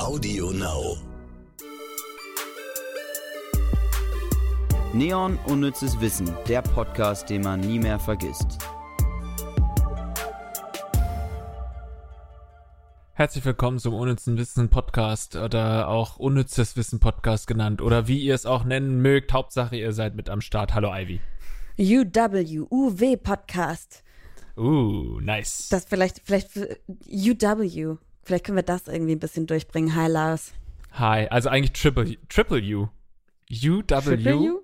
Audio Now. Neon Unnützes Wissen, der Podcast, den man nie mehr vergisst. Herzlich willkommen zum Unnützen Wissen Podcast oder auch Unnützes Wissen Podcast genannt oder wie ihr es auch nennen mögt. Hauptsache, ihr seid mit am Start. Hallo Ivy. UW, UW Podcast. Uh, nice. Das vielleicht, vielleicht UW. Vielleicht können wir das irgendwie ein bisschen durchbringen. Hi, Lars. Hi, also eigentlich Triple, Triple U. UW? Triple U?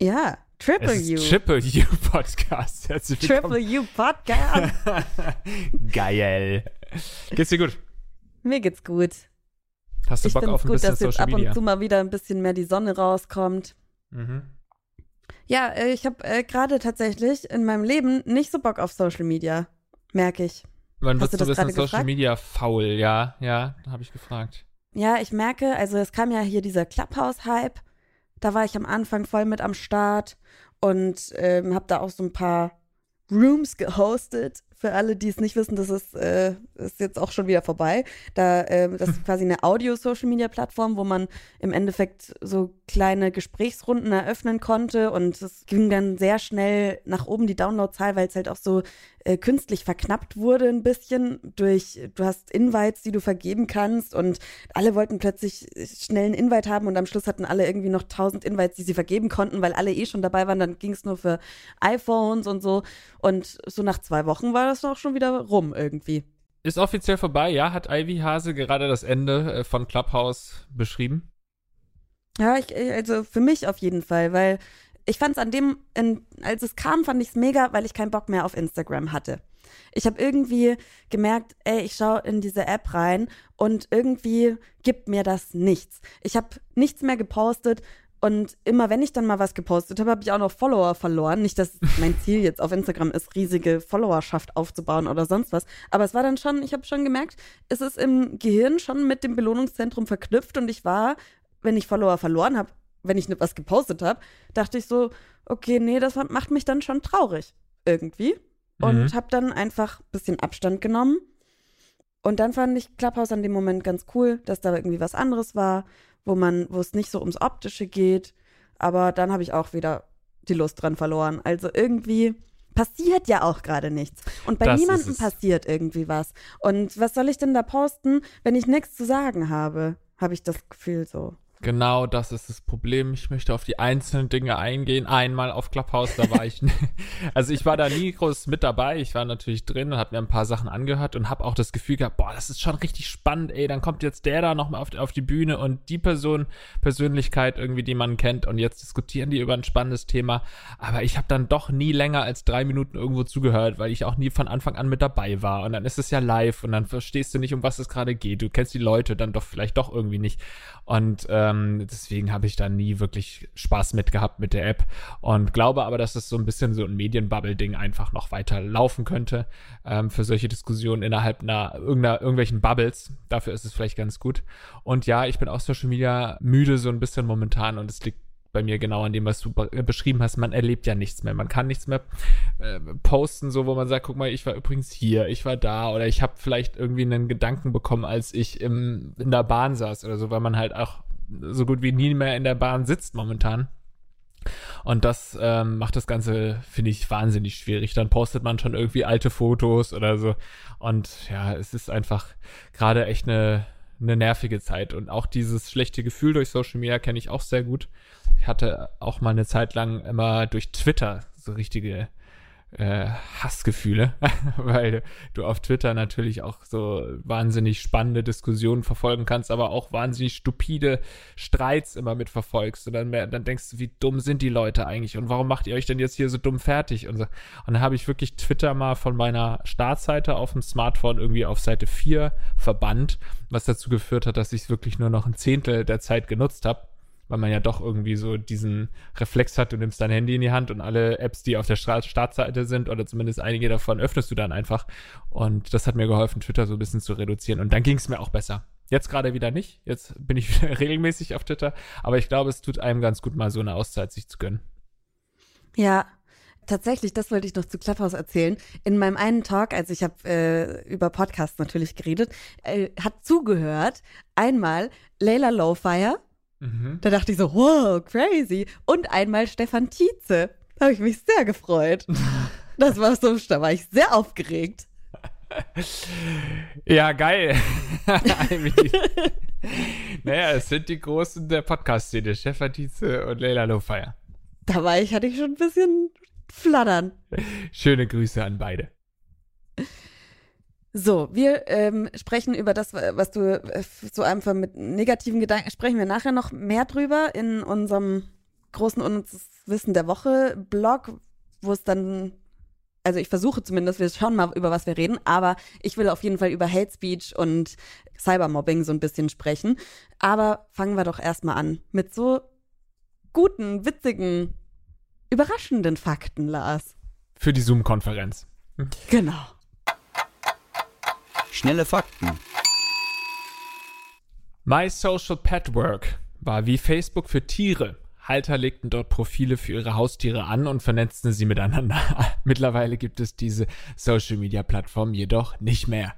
Ja, Triple es U. Triple U Podcast. Herzlich willkommen. Triple U Podcast. Geil. Geht's dir gut? Mir geht's gut. Hast du Ich Bock auf ein gut, bisschen dass jetzt Social ab Media? und zu mal wieder ein bisschen mehr die Sonne rauskommt. Mhm. Ja, äh, ich habe äh, gerade tatsächlich in meinem Leben nicht so Bock auf Social Media. Merke ich. Wann wirst du du bisschen Social? Media faul? Ja, ja, habe ich gefragt. Ja, ich merke, also es kam ja hier dieser Clubhouse-Hype. Da war ich am Anfang voll mit am Start und ähm, habe da auch so ein paar Rooms gehostet. Für alle, die es nicht wissen, das ist, äh, ist jetzt auch schon wieder vorbei. Da, ähm, das ist quasi eine Audio-Social-Media-Plattform, wo man im Endeffekt so kleine Gesprächsrunden eröffnen konnte und es ging dann sehr schnell nach oben die Downloadzahl, weil es halt auch so äh, künstlich verknappt wurde ein bisschen durch, du hast Invites, die du vergeben kannst und alle wollten plötzlich schnell einen Invite haben und am Schluss hatten alle irgendwie noch 1000 Invites, die sie vergeben konnten, weil alle eh schon dabei waren, dann ging es nur für iPhones und so und so nach zwei Wochen war das auch schon wieder rum irgendwie. Ist offiziell vorbei, ja? Hat Ivy Hase gerade das Ende äh, von Clubhouse beschrieben? Ja, ich, ich- also für mich auf jeden Fall, weil ich fand es an dem, in, als es kam, fand ich es mega, weil ich keinen Bock mehr auf Instagram hatte. Ich habe irgendwie gemerkt, ey, ich schaue in diese App rein und irgendwie gibt mir das nichts. Ich habe nichts mehr gepostet und immer wenn ich dann mal was gepostet habe, habe ich auch noch Follower verloren. Nicht, dass mein Ziel jetzt auf Instagram ist, riesige Followerschaft aufzubauen oder sonst was. Aber es war dann schon, ich habe schon gemerkt, es ist im Gehirn schon mit dem Belohnungszentrum verknüpft und ich war, wenn ich Follower verloren habe, wenn ich was gepostet habe, dachte ich so, okay, nee, das macht mich dann schon traurig irgendwie. Und Mhm. habe dann einfach ein bisschen Abstand genommen. Und dann fand ich Clubhouse an dem Moment ganz cool, dass da irgendwie was anderes war, wo man, wo es nicht so ums Optische geht. Aber dann habe ich auch wieder die Lust dran verloren. Also irgendwie passiert ja auch gerade nichts. Und bei Das niemandem passiert irgendwie was. Und was soll ich denn da posten, wenn ich nichts zu sagen habe? Habe ich das Gefühl so. Genau, das ist das Problem. Ich möchte auf die einzelnen Dinge eingehen. Einmal auf Clubhouse, da war ich, also ich war da nie groß mit dabei. Ich war natürlich drin und habe mir ein paar Sachen angehört und habe auch das Gefühl gehabt, boah, das ist schon richtig spannend. Ey, dann kommt jetzt der da nochmal auf, auf die Bühne und die Person, Persönlichkeit irgendwie, die man kennt und jetzt diskutieren die über ein spannendes Thema. Aber ich habe dann doch nie länger als drei Minuten irgendwo zugehört, weil ich auch nie von Anfang an mit dabei war. Und dann ist es ja live und dann verstehst du nicht, um was es gerade geht. Du kennst die Leute dann doch vielleicht doch irgendwie nicht. Und ähm, deswegen habe ich da nie wirklich Spaß mit gehabt mit der App und glaube aber, dass es so ein bisschen so ein Medienbubble-Ding einfach noch weiter laufen könnte ähm, für solche Diskussionen innerhalb einer, irgendeiner, irgendwelchen Bubbles. Dafür ist es vielleicht ganz gut. Und ja, ich bin auch Social Media müde so ein bisschen momentan und es liegt bei mir genau an dem, was du be- beschrieben hast. Man erlebt ja nichts mehr. Man kann nichts mehr äh, posten, so wo man sagt, guck mal, ich war übrigens hier, ich war da oder ich habe vielleicht irgendwie einen Gedanken bekommen, als ich im, in der Bahn saß oder so, weil man halt auch so gut wie nie mehr in der Bahn sitzt momentan. Und das ähm, macht das Ganze, finde ich, wahnsinnig schwierig. Dann postet man schon irgendwie alte Fotos oder so. Und ja, es ist einfach gerade echt eine, eine nervige Zeit. Und auch dieses schlechte Gefühl durch Social Media kenne ich auch sehr gut. Ich hatte auch mal eine Zeit lang immer durch Twitter so richtige äh, Hassgefühle, weil du auf Twitter natürlich auch so wahnsinnig spannende Diskussionen verfolgen kannst, aber auch wahnsinnig stupide Streits immer mitverfolgst. Und dann, dann denkst du, wie dumm sind die Leute eigentlich und warum macht ihr euch denn jetzt hier so dumm fertig? Und, so. und dann habe ich wirklich Twitter mal von meiner Startseite auf dem Smartphone irgendwie auf Seite 4 verbannt, was dazu geführt hat, dass ich es wirklich nur noch ein Zehntel der Zeit genutzt habe weil man ja doch irgendwie so diesen Reflex hat, du nimmst dein Handy in die Hand und alle Apps, die auf der Startseite sind, oder zumindest einige davon, öffnest du dann einfach. Und das hat mir geholfen, Twitter so ein bisschen zu reduzieren. Und dann ging es mir auch besser. Jetzt gerade wieder nicht. Jetzt bin ich wieder regelmäßig auf Twitter. Aber ich glaube, es tut einem ganz gut, mal so eine Auszeit sich zu gönnen. Ja, tatsächlich, das wollte ich noch zu Clubhouse erzählen. In meinem einen Talk, also ich habe äh, über Podcasts natürlich geredet, äh, hat zugehört einmal Layla Lowfire. Mhm. Da dachte ich so, wow, crazy. Und einmal Stefan Tietze. Da habe ich mich sehr gefreut. Das war so, da war ich sehr aufgeregt. Ja, geil. naja, es sind die Großen der Podcast-Szene, Stefan Tietze und Leila Lowfire. Da war ich, hatte ich schon ein bisschen flattern. Schöne Grüße an beide. So, wir ähm, sprechen über das, was du äh, so einfach mit negativen Gedanken, sprechen wir nachher noch mehr drüber in unserem großen Unnützes Wissen der Woche Blog, wo es dann, also ich versuche zumindest, wir schauen mal, über was wir reden, aber ich will auf jeden Fall über Hate Speech und Cybermobbing so ein bisschen sprechen. Aber fangen wir doch erstmal an mit so guten, witzigen, überraschenden Fakten, Lars. Für die Zoom-Konferenz. Genau. Schnelle Fakten. My Social Pet Work war wie Facebook für Tiere. Halter legten dort Profile für ihre Haustiere an und vernetzten sie miteinander. Mittlerweile gibt es diese Social Media Plattform jedoch nicht mehr.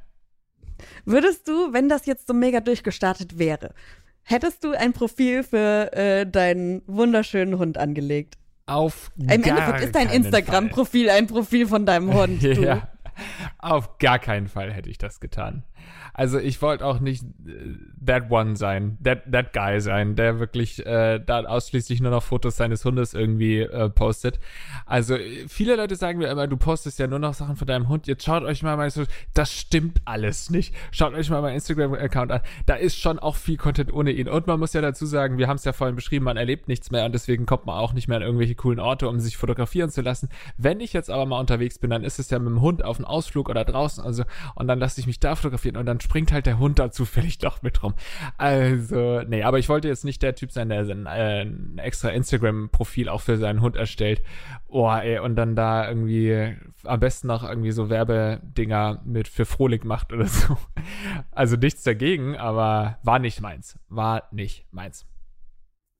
Würdest du, wenn das jetzt so mega durchgestartet wäre, hättest du ein Profil für äh, deinen wunderschönen Hund angelegt? Auf Im gar Endeffekt ist dein Instagram-Profil ein Profil von deinem Hund. Ja, auf gar keinen Fall hätte ich das getan. Also ich wollte auch nicht äh, that one sein, that, that guy sein, der wirklich äh, da ausschließlich nur noch Fotos seines Hundes irgendwie äh, postet. Also äh, viele Leute sagen mir immer, du postest ja nur noch Sachen von deinem Hund. Jetzt schaut euch mal mein, das stimmt alles nicht. Schaut euch mal meinen Instagram-Account an. Da ist schon auch viel Content ohne ihn. Und man muss ja dazu sagen, wir haben es ja vorhin beschrieben, man erlebt nichts mehr und deswegen kommt man auch nicht mehr an irgendwelche coolen Orte, um sich fotografieren zu lassen. Wenn ich jetzt aber mal unterwegs bin, dann ist es ja mit dem Hund auf einem Ausflug oder draußen, also und dann lasse ich mich da fotografieren und dann springt halt der Hund da zufällig doch mit rum. Also, nee, aber ich wollte jetzt nicht der Typ sein, der sein, äh, ein extra Instagram-Profil auch für seinen Hund erstellt. Oh, ey, und dann da irgendwie am besten noch irgendwie so Werbedinger mit für Frohlich macht oder so. Also nichts dagegen, aber war nicht meins. War nicht meins.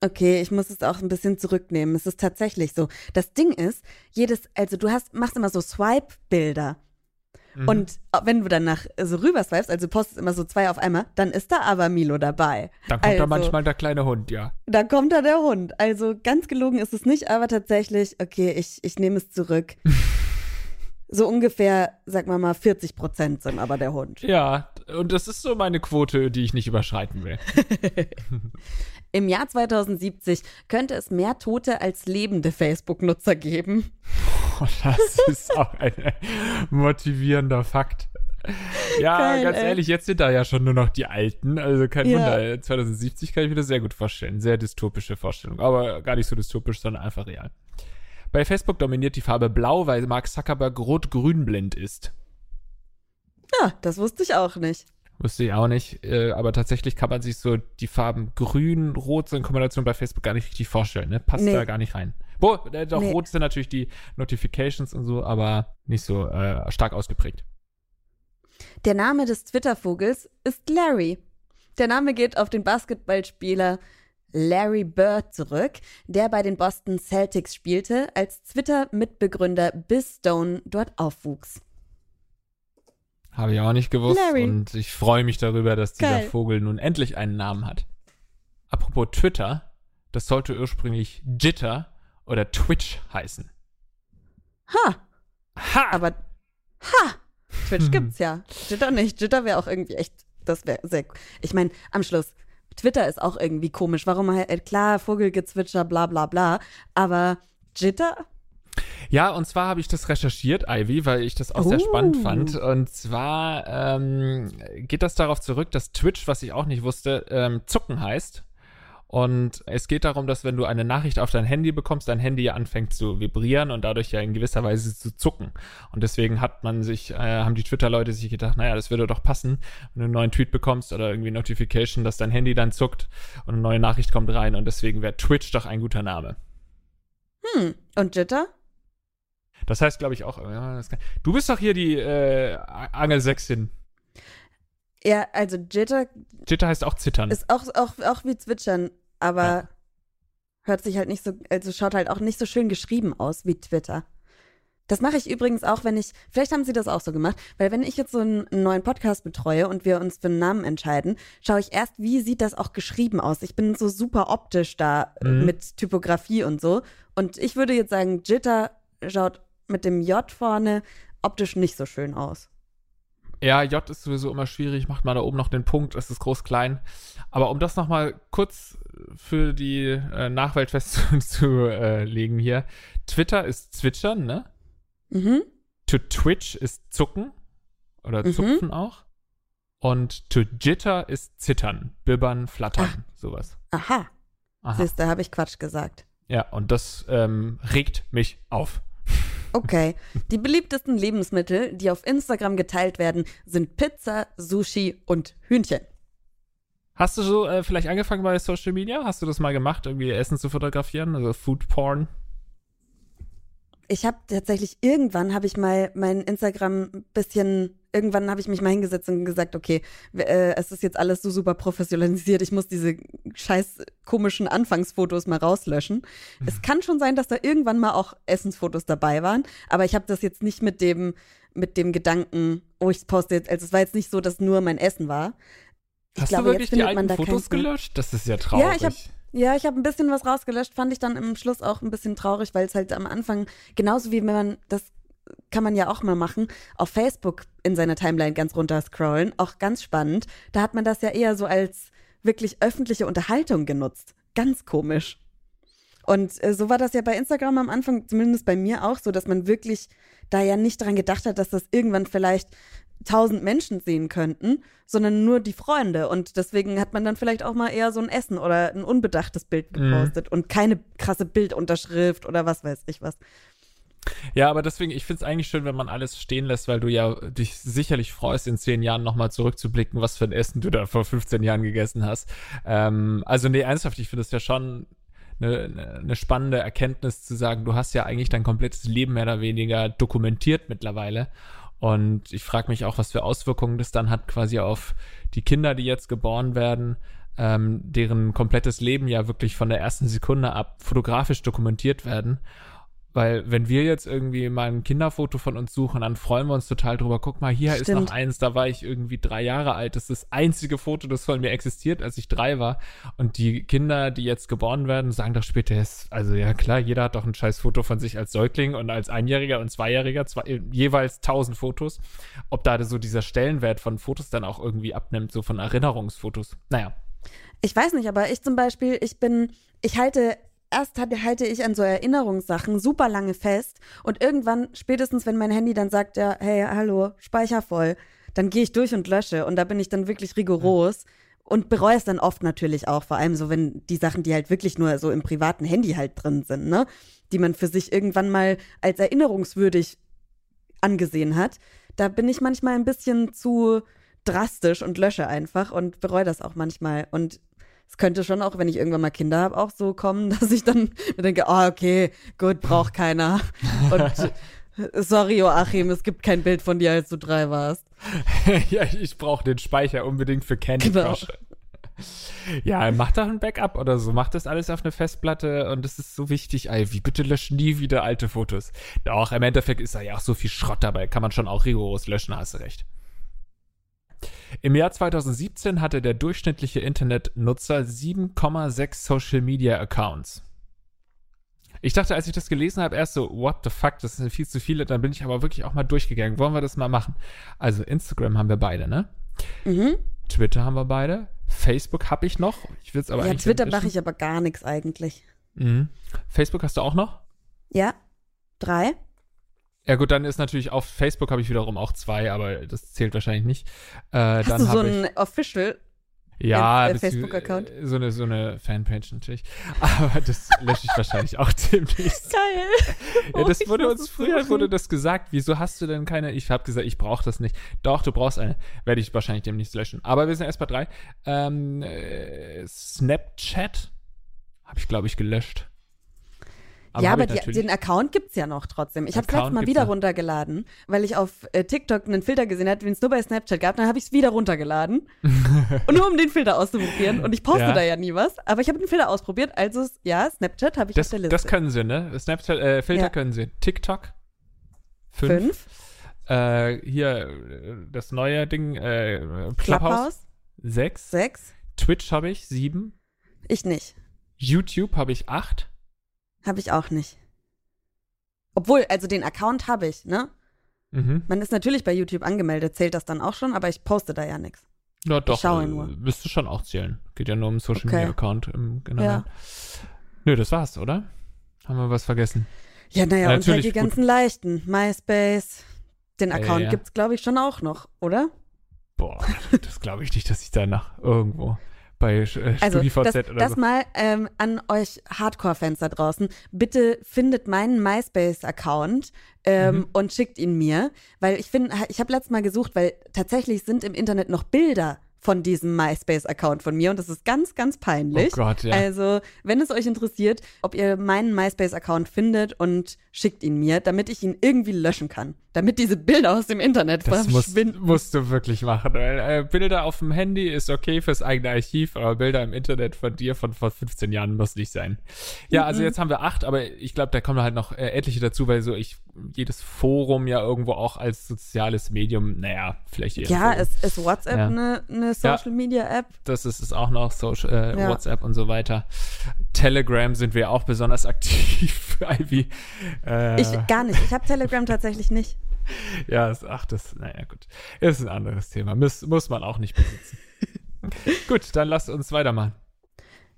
Okay, ich muss es auch ein bisschen zurücknehmen. Es ist tatsächlich so. Das Ding ist, jedes, also du hast, machst immer so Swipe-Bilder. Mhm. Und wenn du danach so rüber swipest, also postest immer so zwei auf einmal, dann ist da aber Milo dabei. Dann kommt also, da manchmal der kleine Hund, ja. Da kommt da der Hund. Also ganz gelogen ist es nicht, aber tatsächlich, okay, ich, ich nehme es zurück. so ungefähr, sag mal mal, 40 Prozent sind aber der Hund. Ja, und das ist so meine Quote, die ich nicht überschreiten will. Im Jahr 2070 könnte es mehr Tote als lebende Facebook-Nutzer geben. Oh, das ist auch ein motivierender Fakt. Ja, Geil, ganz ehrlich, jetzt sind da ja schon nur noch die Alten. Also kein Ja. Wunder. 2070 kann ich mir das sehr gut vorstellen. Sehr dystopische Vorstellung. Aber gar nicht so dystopisch, sondern einfach real. Bei Facebook dominiert die Farbe Blau, weil Mark Zuckerberg rot-grün blind ist. Ja, das wusste ich auch nicht. Wusste ich auch nicht. Äh, aber tatsächlich kann man sich so die Farben grün, rot so in Kombination bei Facebook gar nicht richtig vorstellen. Ne? Passt Nee. da gar nicht rein. Boah, äh, doch, Nee. rot sind natürlich die Notifications und so, aber nicht so äh, stark ausgeprägt. Der Name des Twitter-Vogels ist Larry. Der Name geht auf den Basketballspieler Larry Bird zurück, der bei den Boston Celtics spielte, als Twitter-Mitbegründer Biz Stone dort aufwuchs. Habe ich auch nicht gewusst. Larry. Und ich freue mich darüber, dass dieser Geil. Vogel nun endlich einen Namen hat. Apropos Twitter, das sollte ursprünglich Jitter oder Twitch heißen. Ha, Ha! aber ha, Twitch gibt's ja. Jitter nicht. Jitter wäre auch irgendwie echt, das wäre sehr, ich meine, am Schluss, Twitter ist auch irgendwie komisch. Warum halt, klar, Vogelgezwitscher, bla bla bla, aber Jitter? Ja, und zwar habe ich das recherchiert, Ivy, weil ich das auch sehr Oh. spannend fand. Und zwar ähm, geht das darauf zurück, dass Twitch, was ich auch nicht wusste, ähm, Zucken heißt. Und es geht darum, dass wenn du eine Nachricht auf dein Handy bekommst, dein Handy ja anfängt zu vibrieren und dadurch ja in gewisser Weise zu zucken. Und deswegen hat man sich, äh, haben die Twitter-Leute sich gedacht, naja, das würde doch passen, wenn du einen neuen Tweet bekommst oder irgendwie Notification, dass dein Handy dann zuckt und eine neue Nachricht kommt rein. Und deswegen wäre Twitch doch ein guter Name. Hm, und Jitter? Das heißt, glaube ich, auch. Ja, du bist doch hier die äh, Angelsächsin. Ja, also Jitter Jitter heißt auch zittern. ist auch, auch, auch wie Zwitschern, aber Ja. hört sich halt nicht so, also schaut halt auch nicht so schön geschrieben aus wie Twitter. Das mache ich übrigens auch, wenn ich, vielleicht haben Sie das auch so gemacht, weil wenn ich jetzt so einen, einen neuen Podcast betreue und wir uns für einen Namen entscheiden, schaue ich erst, wie sieht das auch geschrieben aus. Ich bin so super optisch da Mhm. mit Typografie und so. Und ich würde jetzt sagen, Jitter schaut mit dem J vorne optisch nicht so schön aus. Ja, J ist sowieso immer schwierig, macht man da oben noch den Punkt, es ist groß-klein. Aber um das nochmal kurz für die äh, Nachwelt festzulegen hier. Twitter ist Zwitschern, ne? Mhm. To Twitch ist Zucken oder Mhm. Zupfen auch. Und to Jitter ist Zittern, Bibbern, Flattern, sowas. Aha. Aha. Siehst du, habe ich Quatsch gesagt. Ja, und das ähm, regt mich auf. Okay. Die beliebtesten Lebensmittel, die auf Instagram geteilt werden, sind Pizza, Sushi und Hühnchen. Hast du so äh, vielleicht angefangen bei Social Media? Hast du das mal gemacht, irgendwie Essen zu fotografieren, also Food Porn? Ich habe tatsächlich irgendwann habe ich mal mein Instagram ein bisschen irgendwann habe ich mich mal hingesetzt und gesagt, okay, äh, es ist jetzt alles so super professionalisiert, ich muss diese scheiß komischen Anfangsfotos mal rauslöschen. Es kann schon sein, dass da irgendwann mal auch Essensfotos dabei waren, aber ich habe das jetzt nicht mit dem mit dem Gedanken, oh, ich poste jetzt, also es war jetzt nicht so, dass nur mein Essen war. Ich Hast glaube, du wirklich jetzt die findet man alten da Fotos gelöscht? Das ist ja traurig. Ja, ich hab- Ja, ich habe ein bisschen was rausgelöscht, fand ich dann im Schluss auch ein bisschen traurig, weil es halt am Anfang, genauso wie wenn man, das kann man ja auch mal machen, auf Facebook in seiner Timeline ganz runter scrollen, auch ganz spannend. Da hat man das ja eher so als wirklich öffentliche Unterhaltung genutzt. Ganz komisch. Und äh, so war das ja bei Instagram am Anfang, zumindest bei mir auch so, dass man wirklich da ja nicht dran gedacht hat, dass das irgendwann vielleicht tausend Menschen sehen könnten, sondern nur die Freunde. Und deswegen hat man dann vielleicht auch mal eher so ein Essen oder ein unbedachtes Bild Mhm. gepostet und keine krasse Bildunterschrift oder was weiß ich was. Ja, aber deswegen, ich finde es eigentlich schön, wenn man alles stehen lässt, weil du ja dich sicherlich freust, in zehn Jahren nochmal zurückzublicken, was für ein Essen du da vor 15 Jahren gegessen hast. Ähm, also, nee, ernsthaft, ich finde es ja schon eine, eine, eine spannende Erkenntnis zu sagen, du hast ja eigentlich dein komplettes Leben mehr oder weniger dokumentiert mittlerweile. Und ich frage mich auch, was für Auswirkungen das dann hat quasi auf die Kinder, die jetzt geboren werden, ähm, deren komplettes Leben ja wirklich von der ersten Sekunde ab fotografisch dokumentiert werden. Weil wenn wir jetzt irgendwie mal ein Kinderfoto von uns suchen, dann freuen wir uns total drüber. Guck mal, hier ist Stimmt. noch eins, da war ich irgendwie drei Jahre alt. Das ist das einzige Foto, das von mir existiert, als ich drei war. Und die Kinder, die jetzt geboren werden, sagen doch später, also ja klar, jeder hat doch ein scheiß Foto von sich als Säugling und als Einjähriger und Zweijähriger, zwei, jeweils tausend Fotos. Ob da so dieser Stellenwert von Fotos dann auch irgendwie abnimmt, so von Erinnerungsfotos. Naja. Ich weiß nicht, aber ich zum Beispiel, ich bin, ich halte, erst hatte, halte ich an so Erinnerungssachen super lange fest und irgendwann, spätestens wenn mein Handy dann sagt, ja, hey, hallo, Speicher voll, dann gehe ich durch und lösche und da bin ich dann wirklich rigoros. Und bereue es dann oft natürlich auch, vor allem so, wenn die Sachen, die halt wirklich nur so im privaten Handy halt drin sind, ne, die man für sich irgendwann mal als erinnerungswürdig angesehen hat, da bin ich manchmal ein bisschen zu drastisch und lösche einfach und bereue das auch manchmal. Und es könnte schon auch, wenn ich irgendwann mal Kinder habe, auch so kommen, dass ich dann mir denke, oh, okay, gut, braucht keiner. Und sorry, Joachim, es gibt kein Bild von dir, als du drei warst. ja, ich brauche den Speicher unbedingt für Candy Genau. Crush. Ja, mach doch ein Backup oder so. Mach das alles auf eine Festplatte und das ist so wichtig. Ey, wie bitte löschen nie wieder alte Fotos. Doch, im Endeffekt ist da ja auch so viel Schrott dabei. Kann man schon auch rigoros löschen, hast du recht. Im Jahr 2017 hatte der durchschnittliche Internetnutzer 7,6 Social Media Accounts. Ich dachte, als ich das gelesen habe, erst so, what the fuck, das sind viel zu viele. Dann bin ich aber wirklich auch mal durchgegangen. Wollen wir das mal machen? Also Instagram haben wir beide, ne? Mhm. Twitter haben wir beide. Facebook habe ich noch. Ich will es aber Ja, eigentlich Twitter mache ich aber gar nichts eigentlich. Mhm. Facebook hast du auch noch? Ja? Drei? Ja gut, dann ist natürlich auf Facebook habe ich wiederum auch zwei, aber das zählt wahrscheinlich nicht. Äh, Hast dann du so ein Official? ja äh, das- Facebook-Account? So eine so eine Fanpage natürlich, aber das lösche ich wahrscheinlich auch demnächst. Geil. Ja, das ich wurde uns früher suchen. wurde das gesagt. Wieso hast du denn keine? Ich habe gesagt, ich brauche das nicht. Doch, du brauchst eine. Werde ich wahrscheinlich demnächst löschen. Aber wir sind erst bei drei. Ähm, äh, Snapchat habe ich glaube ich gelöscht. Ja, hab aber die, den Account gibt's ja noch trotzdem. Ich habe letztes Mal wieder runtergeladen, weil ich auf äh, TikTok einen Filter gesehen hatte, den es nur bei Snapchat gab. Dann habe ich es wieder runtergeladen. und nur um den Filter auszuprobieren. Und ich poste Ja. da ja nie was. Aber ich habe den Filter ausprobiert. Also ja, Snapchat habe ich das, auf der Liste. das können sie, ne? Snapchat, äh, Filter Ja. können sie. TikTok Fünf. Fünf. Äh, hier, äh, das neue Ding, äh, Clubhouse. Clubhouse. Sechs. Sechs. Twitch habe ich sieben. Ich nicht. YouTube habe ich acht. Habe ich auch nicht. Obwohl, also den Account habe ich, ne? Mhm. Man ist natürlich bei YouTube angemeldet, zählt das dann auch schon, aber ich poste da ja nichts. Na doch, schaue äh, nur. müsste schon auch zählen. Geht ja nur um Social Okay. Media Account im Generellen. Ja. Nö, das war's, oder? Haben wir was vergessen? Ja, naja, und halt die gut. ganzen leichten. MySpace. Den Ja, Account ja. gibt's, glaube ich, schon auch noch, oder? Boah, das glaube ich nicht, dass ich danach irgendwo bei äh, Also, StudiVZ das, oder das so. mal ähm, an euch Hardcore-Fans da draußen. Bitte findet meinen MySpace-Account ähm, Mhm. und schickt ihn mir, weil ich finde, ich habe letztes Mal gesucht, weil tatsächlich sind im Internet noch Bilder von diesem MySpace-Account von mir und das ist ganz, ganz peinlich. Oh Gott, ja. Also, wenn es euch interessiert, ob ihr meinen MySpace-Account findet und schickt ihn mir, damit ich ihn irgendwie löschen kann. Damit diese Bilder aus dem Internet Das musst, verschwinden. musst du wirklich machen. Weil, äh, Bilder auf dem Handy ist okay fürs eigene Archiv, aber Bilder im Internet von dir von vor 15 Jahren muss nicht sein. Ja, also Mhm. jetzt haben wir acht, aber ich glaube, da kommen halt noch äh, etliche dazu, weil so ich jedes Forum ja irgendwo auch als soziales Medium, naja, vielleicht eher. ja, ist, ist WhatsApp Ja. eine, eine Social-Media-App? das ist es auch noch, Social, äh, Ja. WhatsApp und so weiter. Telegram sind wir auch besonders aktiv, Ivy. Äh, Ich gar nicht. Ich habe Telegram tatsächlich nicht. Ja, ist, ach, das, naja, gut. Ist ein anderes Thema. Muss, muss man auch nicht besitzen. gut, dann lasst uns weitermachen.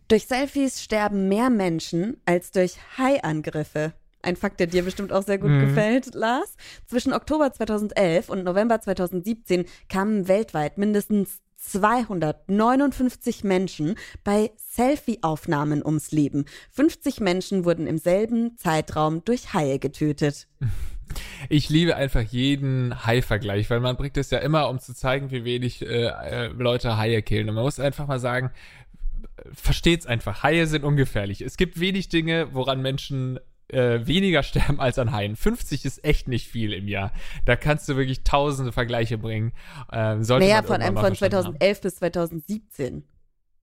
Durch Selfies sterben mehr Menschen als durch Hai-Angriffe. Ein Fakt, der dir bestimmt auch sehr gut Mhm. gefällt, Lars. Zwischen Oktober 2011 und November 2017 kamen weltweit mindestens 259 Menschen bei Selfie-Aufnahmen ums Leben. 50 Menschen wurden im selben Zeitraum durch Haie getötet. Ich liebe einfach jeden Hai-Vergleich, weil man bringt es ja immer, um zu zeigen, wie wenig äh, äh, Leute Haie killen. Und man muss einfach mal sagen, versteht's einfach. Haie sind ungefährlich. Es gibt wenig Dinge, woran Menschen äh, weniger sterben als an Haien. 50 ist echt nicht viel im Jahr. Da kannst du wirklich tausende Vergleiche bringen. Ähm, naja, von, einem von verstanden haben. 2011 bis 2017.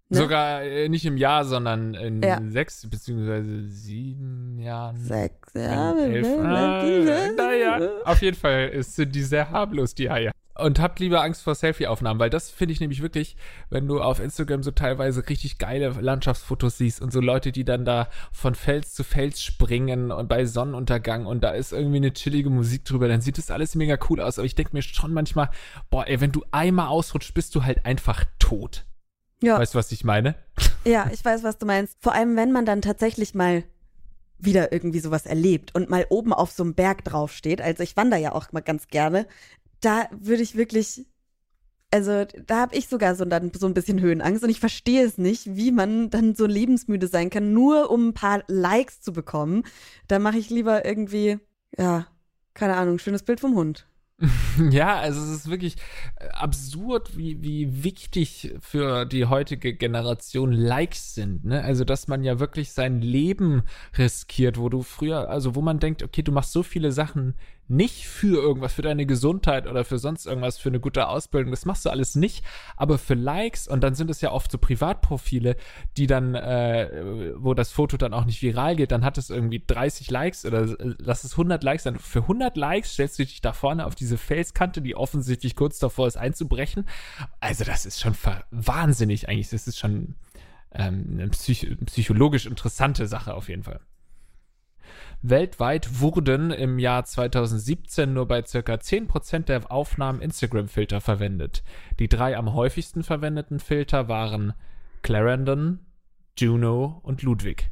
Ne? Sogar äh, nicht im Jahr, sondern in Ja. sechs beziehungsweise sieben Jahren. Sechs, ja. elf, äh, naja, auf jeden Fall ist, sind die sehr harmlos, die Haie. Und habt lieber Angst vor Selfie-Aufnahmen, weil das finde ich nämlich wirklich, wenn du auf Instagram so teilweise richtig geile Landschaftsfotos siehst und so Leute, die dann da von Fels zu Fels springen und bei Sonnenuntergang und da ist irgendwie eine chillige Musik drüber, dann sieht das alles mega cool aus. Aber ich denke mir schon manchmal, boah, ey, wenn du einmal ausrutscht, bist du halt einfach tot. Ja. Weißt du, was ich meine? Ja, ich weiß, was du meinst. Vor allem, wenn man dann tatsächlich mal wieder irgendwie sowas erlebt und mal oben auf so einem Berg draufsteht. Also ich wandere ja auch mal ganz gerne. Da würde ich wirklich, also da habe ich sogar so dann so ein bisschen Höhenangst und ich verstehe es nicht, wie man dann so lebensmüde sein kann, nur um ein paar Likes zu bekommen. Da mache ich lieber irgendwie, ja, keine Ahnung, schönes Bild vom Hund. Ja, also es ist wirklich äh, absurd, wie, wie wichtig für die heutige Generation Likes sind. Ne? Also, dass man ja wirklich sein Leben riskiert, wo du früher, also wo man denkt, okay, du machst so viele Sachen nicht für irgendwas, für deine Gesundheit oder für sonst irgendwas, für eine gute Ausbildung, das machst du alles nicht, aber für Likes und dann sind es ja oft so Privatprofile, die dann, äh, wo das Foto dann auch nicht viral geht, dann hat es irgendwie 30 Likes oder äh, lass es 100 Likes sein. Für 100 Likes stellst du dich da vorne auf diese Felskante, die offensichtlich kurz davor ist einzubrechen. Also das ist schon wahnsinnig eigentlich. Das ist schon ähm, eine psych psychologisch interessante Sache auf jeden Fall. Weltweit wurden im Jahr 2017 nur bei circa 10% der Aufnahmen Instagram-Filter verwendet. Die drei am häufigsten verwendeten Filter waren Clarendon, Juno und Ludwig.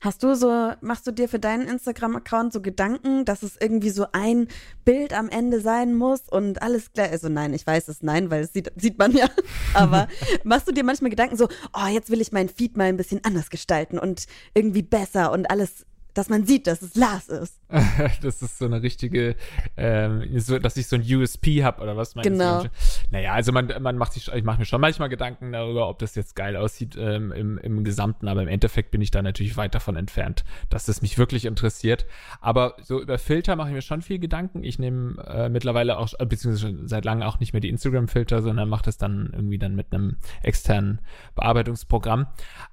Hast du so, machst du dir für deinen Instagram-Account so Gedanken, dass es irgendwie so ein Bild am Ende sein muss und alles klar? Also nein, ich weiß es nein, weil das sieht, sieht man ja. Aber machst du dir manchmal Gedanken so, oh, jetzt will ich meinen Feed mal ein bisschen anders gestalten und irgendwie besser und alles, dass man sieht, dass es Lars ist. das ist so eine richtige, ähm, so, dass ich so ein USP habe oder was meinst Genau. du? Naja, also man, man macht sich, ich mache mir schon manchmal Gedanken darüber, ob das jetzt geil aussieht ähm, im, im Gesamten, aber im Endeffekt bin ich da natürlich weit davon entfernt, dass das mich wirklich interessiert. Aber so über Filter mache ich mir schon viel Gedanken. Ich nehme äh, mittlerweile auch, äh, beziehungsweise seit langem auch nicht mehr die Instagram-Filter, sondern mache das dann irgendwie dann mit einem externen Bearbeitungsprogramm.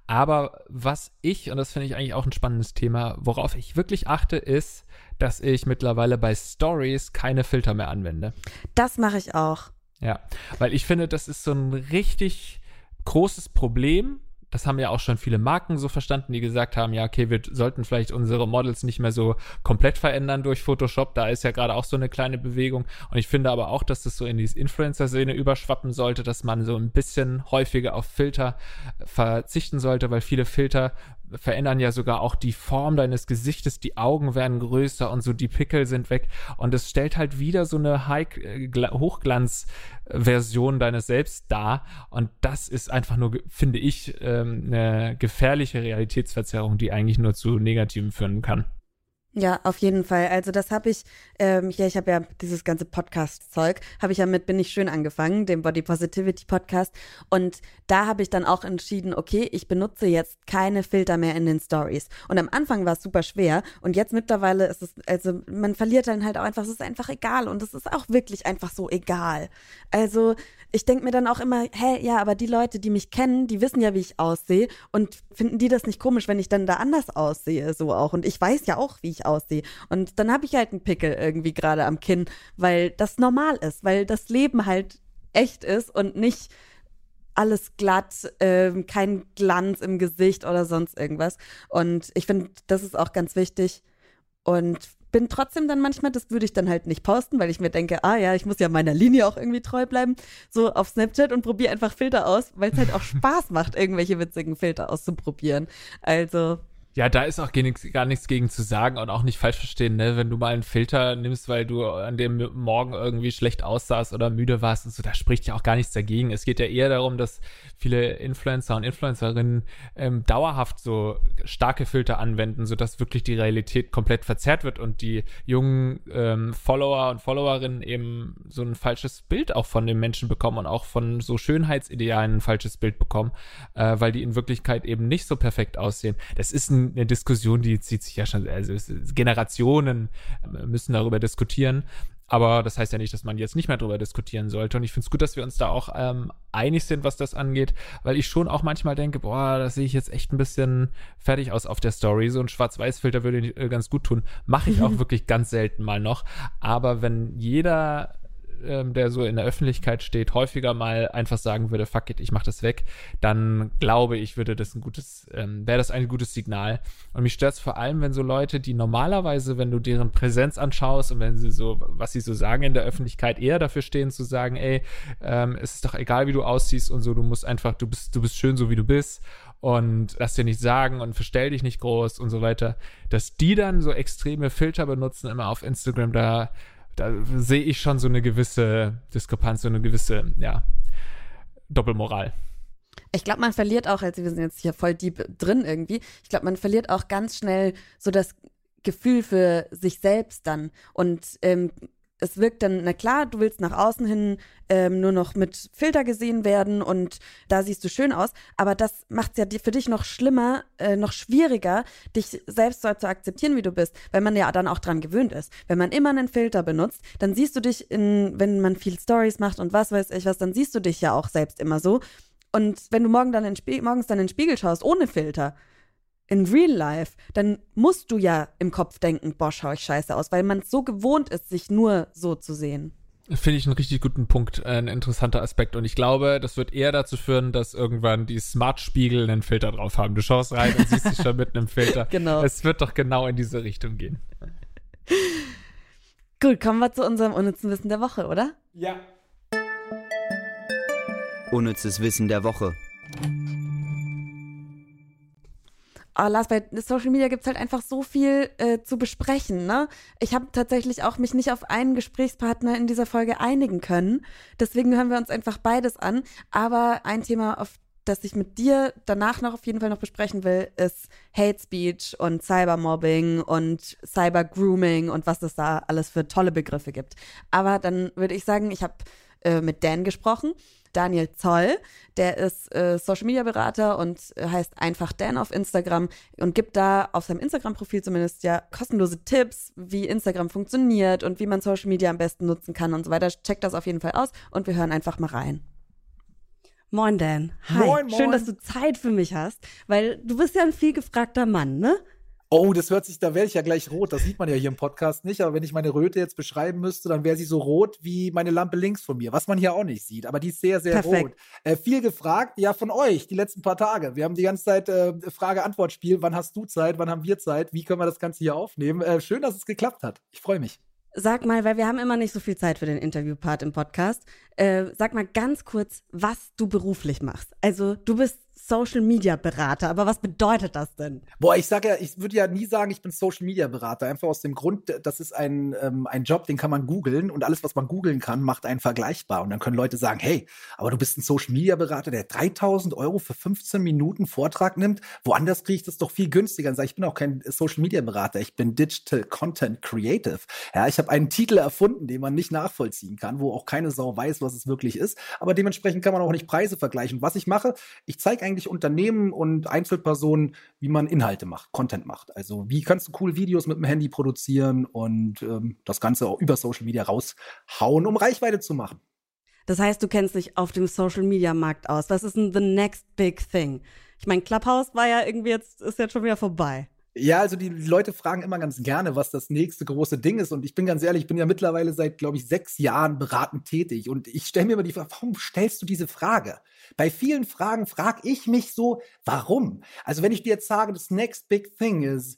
Aber was ich, und das finde ich eigentlich auch ein spannendes Thema, worauf ich wirklich achte, ist, dass ich mittlerweile bei Stories keine Filter mehr anwende. Das mache ich auch. Ja, weil ich finde, das ist so ein richtig großes Problem das haben ja auch schon viele Marken so verstanden, die gesagt haben, ja, okay, wir sollten vielleicht unsere Models nicht mehr so komplett verändern durch Photoshop. Da ist ja gerade auch so eine kleine Bewegung. Und ich finde aber auch, dass das so in die Influencer-Szene überschwappen sollte, dass man so ein bisschen häufiger auf Filter verzichten sollte, weil viele Filter verändern ja sogar auch die Form deines Gesichtes, die Augen werden größer und so die Pickel sind weg und es stellt halt wieder so eine äh, Hochglanz-Version deines Selbst dar und das ist einfach nur, finde ich, ähm, eine gefährliche Realitätsverzerrung, die eigentlich nur zu Negativen führen kann. Ja, auf jeden Fall. Also das habe ich, ähm, hier, ich habe ja dieses ganze Podcast-Zeug, habe ich ja mit Bin ich schön angefangen, dem Body Positivity Podcast. Und da habe ich dann auch entschieden, okay, ich benutze jetzt keine Filter mehr in den Stories. Und am Anfang war es super schwer und jetzt mittlerweile ist es, also man verliert dann halt auch einfach, es ist einfach egal und es ist auch wirklich einfach so egal. Also ich denke mir dann auch immer, hä, ja, aber die Leute, die mich kennen, die wissen ja, wie ich aussehe und finden die das nicht komisch, wenn ich dann da anders aussehe, so auch. Und ich weiß ja auch, wie ich aussehe. Und dann habe ich halt einen Pickel irgendwie gerade am Kinn, weil das normal ist, weil das Leben halt echt ist und nicht alles glatt, äh, kein Glanz im Gesicht oder sonst irgendwas. Und ich finde, das ist auch ganz wichtig. Und bin trotzdem dann manchmal, das würde ich dann halt nicht posten, weil ich mir denke, ah ja, ich muss ja meiner Linie auch irgendwie treu bleiben, so auf Snapchat und probiere einfach Filter aus, weil es halt auch Spaß macht, irgendwelche witzigen Filter auszuprobieren. Also ja, da ist auch gar nichts gegen zu sagen und auch nicht falsch verstehen, ne? Wenn du mal einen Filter nimmst, weil du an dem Morgen irgendwie schlecht aussahst oder müde warst und so, da spricht ja auch gar nichts dagegen. Es geht ja eher darum, dass viele Influencer und Influencerinnen ähm, dauerhaft so starke Filter anwenden, sodass wirklich die Realität komplett verzerrt wird und die jungen ähm, Follower und Followerinnen eben so ein falsches Bild auch von den Menschen bekommen und auch von so Schönheitsidealen ein falsches Bild bekommen, äh, weil die in Wirklichkeit eben nicht so perfekt aussehen. Das ist ein eine Diskussion, die zieht sich ja schon, also Generationen äh, müssen darüber diskutieren. Aber das heißt ja nicht, dass man jetzt nicht mehr darüber diskutieren sollte. Und ich finde es gut, dass wir uns da auch ähm, einig sind, was das angeht, weil ich schon auch manchmal denke, boah, das sehe ich jetzt echt ein bisschen fertig aus auf der Story. So ein Schwarz-Weiß-Filter würde äh, ganz gut tun. Mache ich auch wirklich ganz selten mal noch. Aber wenn jeder ähm, der so in der Öffentlichkeit steht, häufiger mal einfach sagen würde, fuck it, ich mach das weg, dann glaube ich, würde das ein gutes, ähm, wäre das ein gutes Signal. Und mich stört es vor allem, wenn so Leute, die normalerweise, wenn du deren Präsenz anschaust und wenn sie so, was sie so sagen in der Öffentlichkeit, eher dafür stehen zu sagen, ey, ähm, es ist doch egal, wie du aussiehst und so, du musst einfach, du bist, du bist schön so wie du bist und lass dir nicht sagen und verstell dich nicht groß und so weiter, dass die dann so extreme Filter benutzen immer auf Instagram, da da sehe ich schon so eine gewisse Diskrepanz, so eine gewisse, ja, Doppelmoral. Ich glaube, man verliert auch, also wir sind jetzt hier voll deep drin irgendwie, ich glaube, man verliert auch ganz schnell so das Gefühl für sich selbst dann. Und ähm, es wirkt dann, na klar, du willst nach außen hin ähm, nur noch mit Filter gesehen werden und da siehst du schön aus, aber das macht es ja für dich noch schlimmer, äh, noch schwieriger, dich selbst so zu akzeptieren, wie du bist, weil man ja dann auch dran gewöhnt ist. Wenn man immer einen Filter benutzt, dann siehst du dich in, wenn man viel Stories macht und was weiß ich was, dann siehst du dich ja auch selbst immer so. Und wenn du morgen dann in morgens dann in den Spiegel schaust, ohne Filter, in real life, dann musst du ja im Kopf denken, boah, schau ich scheiße aus, weil man es so gewohnt ist, sich nur so zu sehen. Finde ich einen richtig guten Punkt, ein interessanter Aspekt. Und ich glaube, das wird eher dazu führen, dass irgendwann die Smart-Spiegel einen Filter drauf haben. Du schaust rein und siehst dich schon mit einem Filter. Genau. Es wird doch genau in diese Richtung gehen. Gut, kommen wir zu unserem unnützen Wissen der Woche, oder? Ja. Unnützes Wissen der Woche oh, Lars, bei Social Media gibt es halt einfach so viel äh, zu besprechen. Ne? Ich habe tatsächlich auch mich nicht auf einen Gesprächspartner in dieser Folge einigen können. Deswegen hören wir uns einfach beides an. Aber ein Thema, auf das ich mit dir danach noch auf jeden Fall noch besprechen will, ist Hate Speech und Cybermobbing und Cybergrooming und was es da alles für tolle Begriffe gibt. Aber dann würde ich sagen, ich habe äh, mit Dan gesprochen Daniel Zoll. Der ist äh, Social Media Berater und äh, heißt einfach Dan auf Instagram und gibt da auf seinem Instagram-Profil zumindest ja kostenlose Tipps, wie Instagram funktioniert und wie man Social Media am besten nutzen kann und so weiter. Checkt das auf jeden Fall aus und wir hören einfach mal rein. Moin, Dan. Hi. Moin, moin. Schön, dass du Zeit für mich hast, weil du bist ja ein viel gefragter Mann, ne? Oh, das hört sich, da wäre ich ja gleich rot. Das sieht man ja hier im Podcast nicht. Aber wenn ich meine Röte jetzt beschreiben müsste, dann wäre sie so rot wie meine Lampe links von mir, was man hier auch nicht sieht. Aber die ist sehr, sehr Perfekt. rot. Äh, viel gefragt, ja, von euch, die letzten paar Tage. Wir haben die ganze Zeit äh, Frage-Antwort-Spiel. Wann hast du Zeit? Wann haben wir Zeit? Wie können wir das Ganze hier aufnehmen? Äh, schön, dass es geklappt hat. Ich freue mich. Sag mal, weil wir haben immer nicht so viel Zeit für den Interviewpart im Podcast. Äh, sag mal ganz kurz, was du beruflich machst. Also du bist Social Media Berater. Aber was bedeutet das denn? Boah, ich sage ja, ich würde ja nie sagen, ich bin Social Media Berater. Einfach aus dem Grund, das ist ein, ähm, ein Job, den kann man googeln und alles, was man googeln kann, macht einen vergleichbar. Und dann können Leute sagen, hey, aber du bist ein Social Media Berater, der 3000 Euro für 15 Minuten Vortrag nimmt. Woanders kriege ich das doch viel günstiger. Und sage, ich bin auch kein Social Media Berater, ich bin Digital Content Creative. Ja, ich habe einen Titel erfunden, den man nicht nachvollziehen kann, wo auch keine Sau weiß, was es wirklich ist. Aber dementsprechend kann man auch nicht Preise vergleichen. Was ich mache, ich zeige eigentlich Unternehmen und Einzelpersonen, wie man Inhalte macht, Content macht. Also wie kannst du cool Videos mit dem Handy produzieren und ähm, das Ganze auch über Social Media raushauen, um Reichweite zu machen. Das heißt, du kennst dich auf dem Social Media Markt aus. Was ist denn the next big thing? Ich meine, Clubhouse war ja irgendwie jetzt, ist jetzt schon wieder vorbei. Ja, also die Leute fragen immer ganz gerne, was das nächste große Ding ist. Und ich bin ganz ehrlich, ich bin ja mittlerweile seit, glaube ich, sechs Jahren beratend tätig. Und ich stelle mir immer die Frage, warum stellst du diese Frage? Bei vielen Fragen frage ich mich so, warum? Also wenn ich dir jetzt sage, das next big thing is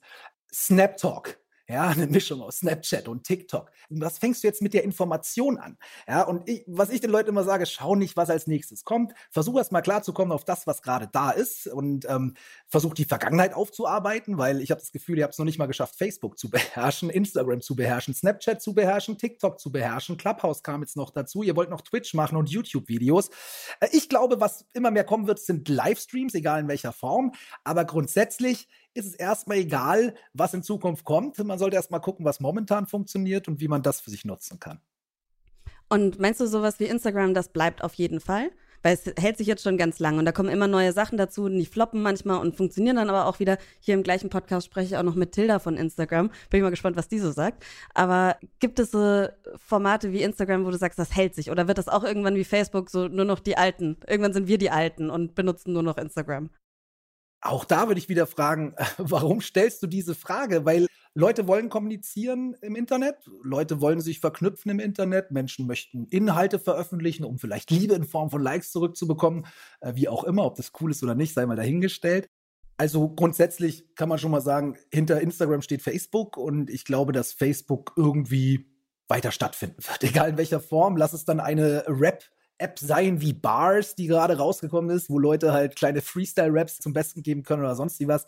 Snap Talk, ja, eine Mischung aus Snapchat und TikTok. Was fängst du jetzt mit der Information an? Ja, und ich, was ich den Leuten immer sage, schau nicht, was als nächstes kommt. Versuch erst mal klarzukommen auf das, was gerade da ist und ähm, versuch die Vergangenheit aufzuarbeiten, weil ich habe das Gefühl, ihr habt es noch nicht mal geschafft, Facebook zu beherrschen, Instagram zu beherrschen, Snapchat zu beherrschen, TikTok zu beherrschen, Clubhouse kam jetzt noch dazu. Ihr wollt noch Twitch machen und YouTube-Videos. Äh, ich glaube, was immer mehr kommen wird, sind Livestreams, egal in welcher Form. Aber grundsätzlich ist es erstmal egal, was in Zukunft kommt. Man sollte erstmal gucken, was momentan funktioniert und wie man das für sich nutzen kann. Und meinst du sowas wie Instagram, das bleibt auf jeden Fall? Weil es hält sich jetzt schon ganz lange und da kommen immer neue Sachen dazu und die floppen manchmal und funktionieren dann aber auch wieder. Hier im gleichen Podcast spreche ich auch noch mit Tilda von Instagram. Bin ich mal gespannt, was die so sagt. Aber gibt es so Formate wie Instagram, wo du sagst, das hält sich? Oder wird das auch irgendwann wie Facebook so nur noch die Alten? Irgendwann sind wir die Alten und benutzen nur noch Instagram? Auch da würde ich wieder fragen, warum stellst du diese Frage? Weil Leute wollen kommunizieren im Internet, Leute wollen sich verknüpfen im Internet, Menschen möchten Inhalte veröffentlichen, um vielleicht Liebe in Form von Likes zurückzubekommen, äh, wie auch immer, ob das cool ist oder nicht, sei mal dahingestellt. Also grundsätzlich kann man schon mal sagen, hinter Instagram steht Facebook und ich glaube, dass Facebook irgendwie weiter stattfinden wird, egal in welcher Form. Lass es dann eine Rap App sein wie Bars, die gerade rausgekommen ist, wo Leute halt kleine Freestyle-Raps zum Besten geben können oder sonst wie was.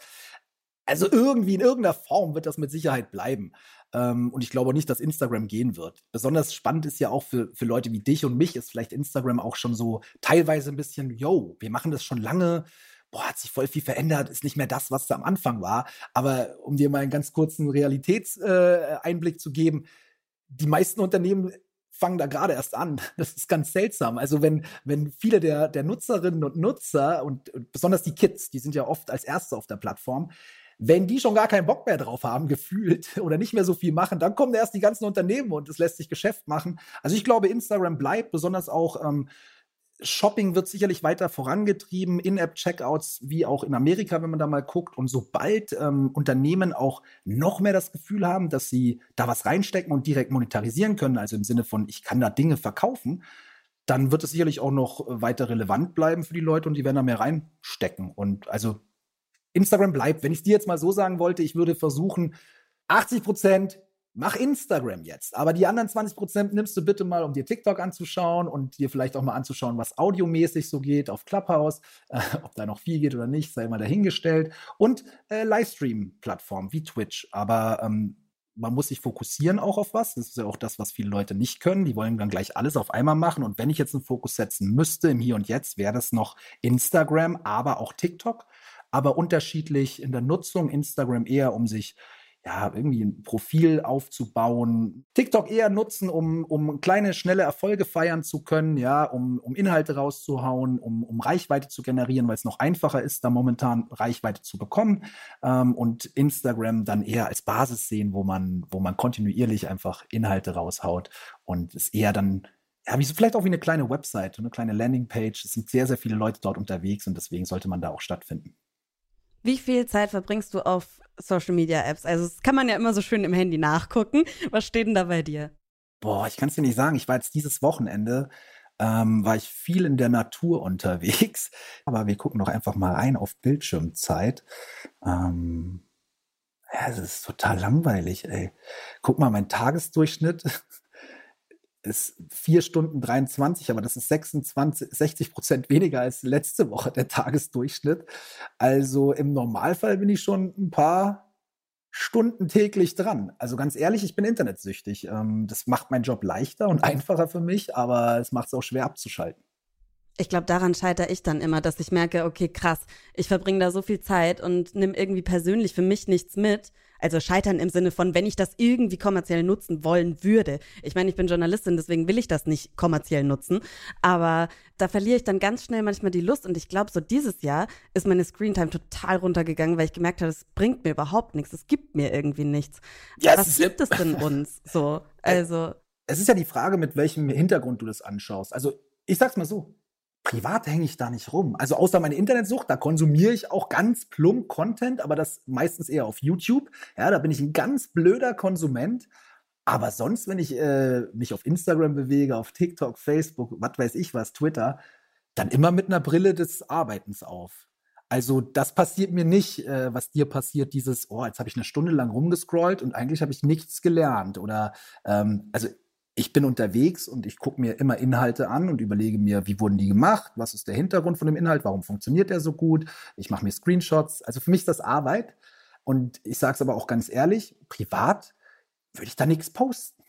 Also irgendwie in irgendeiner Form wird das mit Sicherheit bleiben. Ähm, und ich glaube nicht, dass Instagram gehen wird. Besonders spannend ist ja auch für, für Leute wie dich und mich, ist vielleicht Instagram auch schon so teilweise ein bisschen, yo, wir machen das schon lange. Boah, hat sich voll viel verändert, ist nicht mehr das, was da am Anfang war. Aber um dir mal einen ganz kurzen Realitätseinblick äh, zu geben, die meisten Unternehmen fangen da gerade erst an. Das ist ganz seltsam. Also wenn, wenn viele der, der Nutzerinnen und Nutzer und, besonders die Kids, die sind ja oft als Erste auf der Plattform, wenn die schon gar keinen Bock mehr drauf haben, gefühlt, oder nicht mehr so viel machen, dann kommen erst die ganzen Unternehmen und es lässt sich Geschäft machen. Also ich glaube, Instagram bleibt, besonders auch ähm, Shopping wird sicherlich weiter vorangetrieben, In-App-Checkouts wie auch in Amerika, wenn man da mal guckt. Und sobald ähm, Unternehmen auch noch mehr das Gefühl haben, dass sie da was reinstecken und direkt monetarisieren können, also im Sinne von, ich kann da Dinge verkaufen, dann wird es sicherlich auch noch weiter relevant bleiben für die Leute und die werden da mehr reinstecken. Und also Instagram bleibt. Wenn ich es dir jetzt mal so sagen wollte, ich würde versuchen, 80 Prozent mach Instagram jetzt. Aber die anderen 20 Prozent nimmst du bitte mal, um dir TikTok anzuschauen und dir vielleicht auch mal anzuschauen, was audiomäßig so geht auf Clubhouse. Äh, ob da noch viel geht oder nicht, sei mal dahingestellt. Und äh, Livestream-Plattformen wie Twitch. Aber ähm, man muss sich fokussieren auch auf was. Das ist ja auch das, was viele Leute nicht können. Die wollen dann gleich alles auf einmal machen. Und wenn ich jetzt einen Fokus setzen müsste im Hier und Jetzt, wäre das noch Instagram, aber auch TikTok. Aber unterschiedlich in der Nutzung. Instagram eher, um sich ja, irgendwie ein Profil aufzubauen. TikTok eher nutzen, um, um kleine, schnelle Erfolge feiern zu können, ja, um, um Inhalte rauszuhauen, um, um Reichweite zu generieren, weil es noch einfacher ist, da momentan Reichweite zu bekommen. Ähm, und Instagram dann eher als Basis sehen, wo man, wo man kontinuierlich einfach Inhalte raushaut und es eher dann ja, wie so, vielleicht auch wie eine kleine Website, eine kleine Landingpage. Es sind sehr, sehr viele Leute dort unterwegs und deswegen sollte man da auch stattfinden. Wie viel Zeit verbringst du auf Social Media Apps? Also, das kann man ja immer so schön im Handy nachgucken. Was steht denn da bei dir? Boah, ich kann es dir nicht sagen. Ich war jetzt dieses Wochenende, ähm, war ich viel in der Natur unterwegs. Aber wir gucken doch einfach mal rein auf Bildschirmzeit. Ähm, ja, es ist total langweilig, ey. Guck mal, mein Tagesdurchschnitt ist 4 Stunden 23, aber das ist 26, 60 Prozent weniger als letzte Woche der Tagesdurchschnitt. Also im Normalfall bin ich schon ein paar Stunden täglich dran. Also ganz ehrlich, ich bin internetsüchtig. Ähm, das macht meinen Job leichter und einfacher für mich, aber es macht es auch schwer abzuschalten. Ich glaube, daran scheitere ich dann immer, dass ich merke, okay, krass, ich verbringe da so viel Zeit und nehme irgendwie persönlich für mich nichts mit. Also scheitern im Sinne von, wenn ich das irgendwie kommerziell nutzen wollen würde. Ich meine, ich bin Journalistin, deswegen will ich das nicht kommerziell nutzen. Aber da verliere ich dann ganz schnell manchmal die Lust. Und ich glaube, so dieses Jahr ist meine Screentime total runtergegangen, weil ich gemerkt habe, es bringt mir überhaupt nichts. Es gibt mir irgendwie nichts. Ja, Was gibt es denn uns so? Also. Es ist ja die Frage, mit welchem Hintergrund du das anschaust. Also, ich sag's mal so privat hänge ich da nicht rum. Also außer meine Internetsucht, da konsumiere ich auch ganz plump Content, aber das meistens eher auf YouTube. Ja, da bin ich ein ganz blöder Konsument. Aber sonst, wenn ich äh, mich auf Instagram bewege, auf TikTok, Facebook, was weiß ich was, Twitter, dann immer mit einer Brille des Arbeitens auf. Also das passiert mir nicht, äh, was dir passiert, dieses, oh, jetzt habe ich eine Stunde lang rumgescrollt und eigentlich habe ich nichts gelernt. Oder ähm, also ich bin unterwegs und ich gucke mir immer Inhalte an und überlege mir, wie wurden die gemacht, was ist der Hintergrund von dem Inhalt, warum funktioniert der so gut. Ich mache mir Screenshots. Also für mich ist das Arbeit. Und ich sage es aber auch ganz ehrlich, privat würde ich da nichts posten.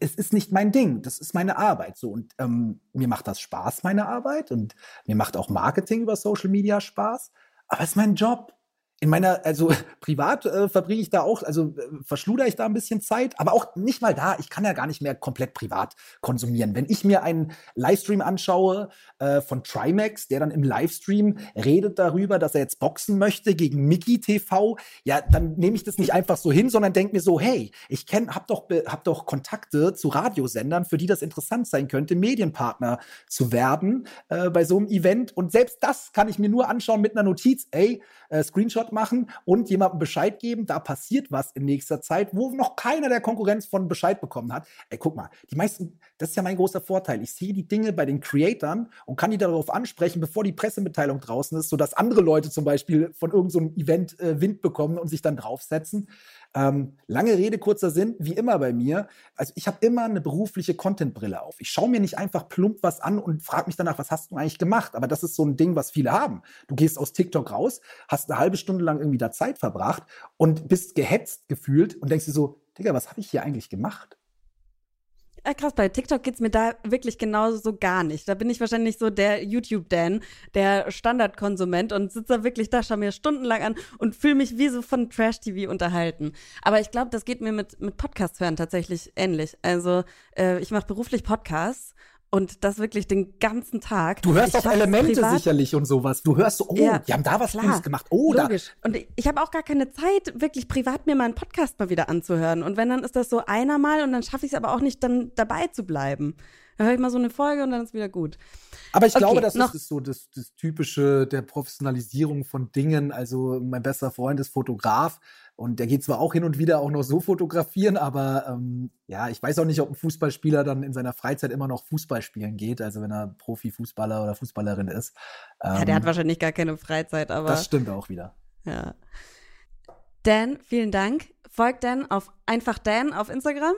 Es ist nicht mein Ding, das ist meine Arbeit. So und ähm, mir macht das Spaß, meine Arbeit, und mir macht auch Marketing über Social Media Spaß. Aber es ist mein Job in meiner, also privat äh, verbringe ich da auch, also äh, verschluder ich da ein bisschen Zeit, aber auch nicht mal da. Ich kann ja gar nicht mehr komplett privat konsumieren. Wenn ich mir einen Livestream anschaue äh, von Trimax, der dann im Livestream redet darüber, dass er jetzt boxen möchte gegen Mickey TV, ja, dann nehme ich das nicht einfach so hin, sondern denke mir so, hey, ich kenn, hab doch, hab doch Kontakte zu Radiosendern, für die das interessant sein könnte, Medienpartner zu werden äh, bei so einem Event. Und selbst das kann ich mir nur anschauen mit einer Notiz, ey, äh, Screenshot machen und jemandem Bescheid geben, da passiert was in nächster Zeit, wo noch keiner der Konkurrenz von Bescheid bekommen hat. Ey, guck mal, die meisten, das ist ja mein großer Vorteil. Ich sehe die Dinge bei den Creatoren und kann die darauf ansprechen, bevor die Pressemitteilung draußen ist, sodass andere Leute zum Beispiel von irgendeinem so Event äh, Wind bekommen und sich dann draufsetzen. Ähm, lange Rede, kurzer Sinn, wie immer bei mir. Also ich habe immer eine berufliche Content-Brille auf. Ich schaue mir nicht einfach plump was an und frage mich danach, was hast du eigentlich gemacht? Aber das ist so ein Ding, was viele haben. Du gehst aus TikTok raus, hast eine halbe Stunde lang irgendwie da Zeit verbracht und bist gehetzt gefühlt und denkst dir so, Digga, was habe ich hier eigentlich gemacht? Äh, krass, bei TikTok geht's mir da wirklich genauso so gar nicht. Da bin ich wahrscheinlich so der YouTube-Dan, der Standardkonsument und sitze da wirklich da, schaue mir stundenlang an und fühle mich wie so von Trash-TV unterhalten. Aber ich glaube, das geht mir mit, mit Podcast hören tatsächlich ähnlich. Also äh, ich mache beruflich Podcasts und das wirklich den ganzen Tag. Du hörst auch Elemente sicherlich und sowas. Du hörst so, oh, ja, die haben da was Cooles gemacht. Oh, logisch. Da. Und ich habe auch gar keine Zeit, wirklich privat mir mal einen Podcast mal wieder anzuhören. Und wenn, dann ist das so einer mal und dann schaffe ich es aber auch nicht, dann dabei zu bleiben. Dann höre ich mal so eine Folge und dann ist wieder gut. Aber ich okay, glaube, das ist so das, das Typische der Professionalisierung von Dingen. Also mein bester Freund ist Fotograf und der geht zwar auch hin und wieder auch noch so fotografieren, aber ähm, ja, ich weiß auch nicht, ob ein Fußballspieler dann in seiner Freizeit immer noch Fußball spielen geht, also wenn er Profifußballer oder Fußballerin ist. Ähm, ja, der hat ähm, wahrscheinlich gar keine Freizeit, aber. Das stimmt auch wieder. Ja. Dan, vielen Dank. Folgt Dan auf einfach Dan auf Instagram.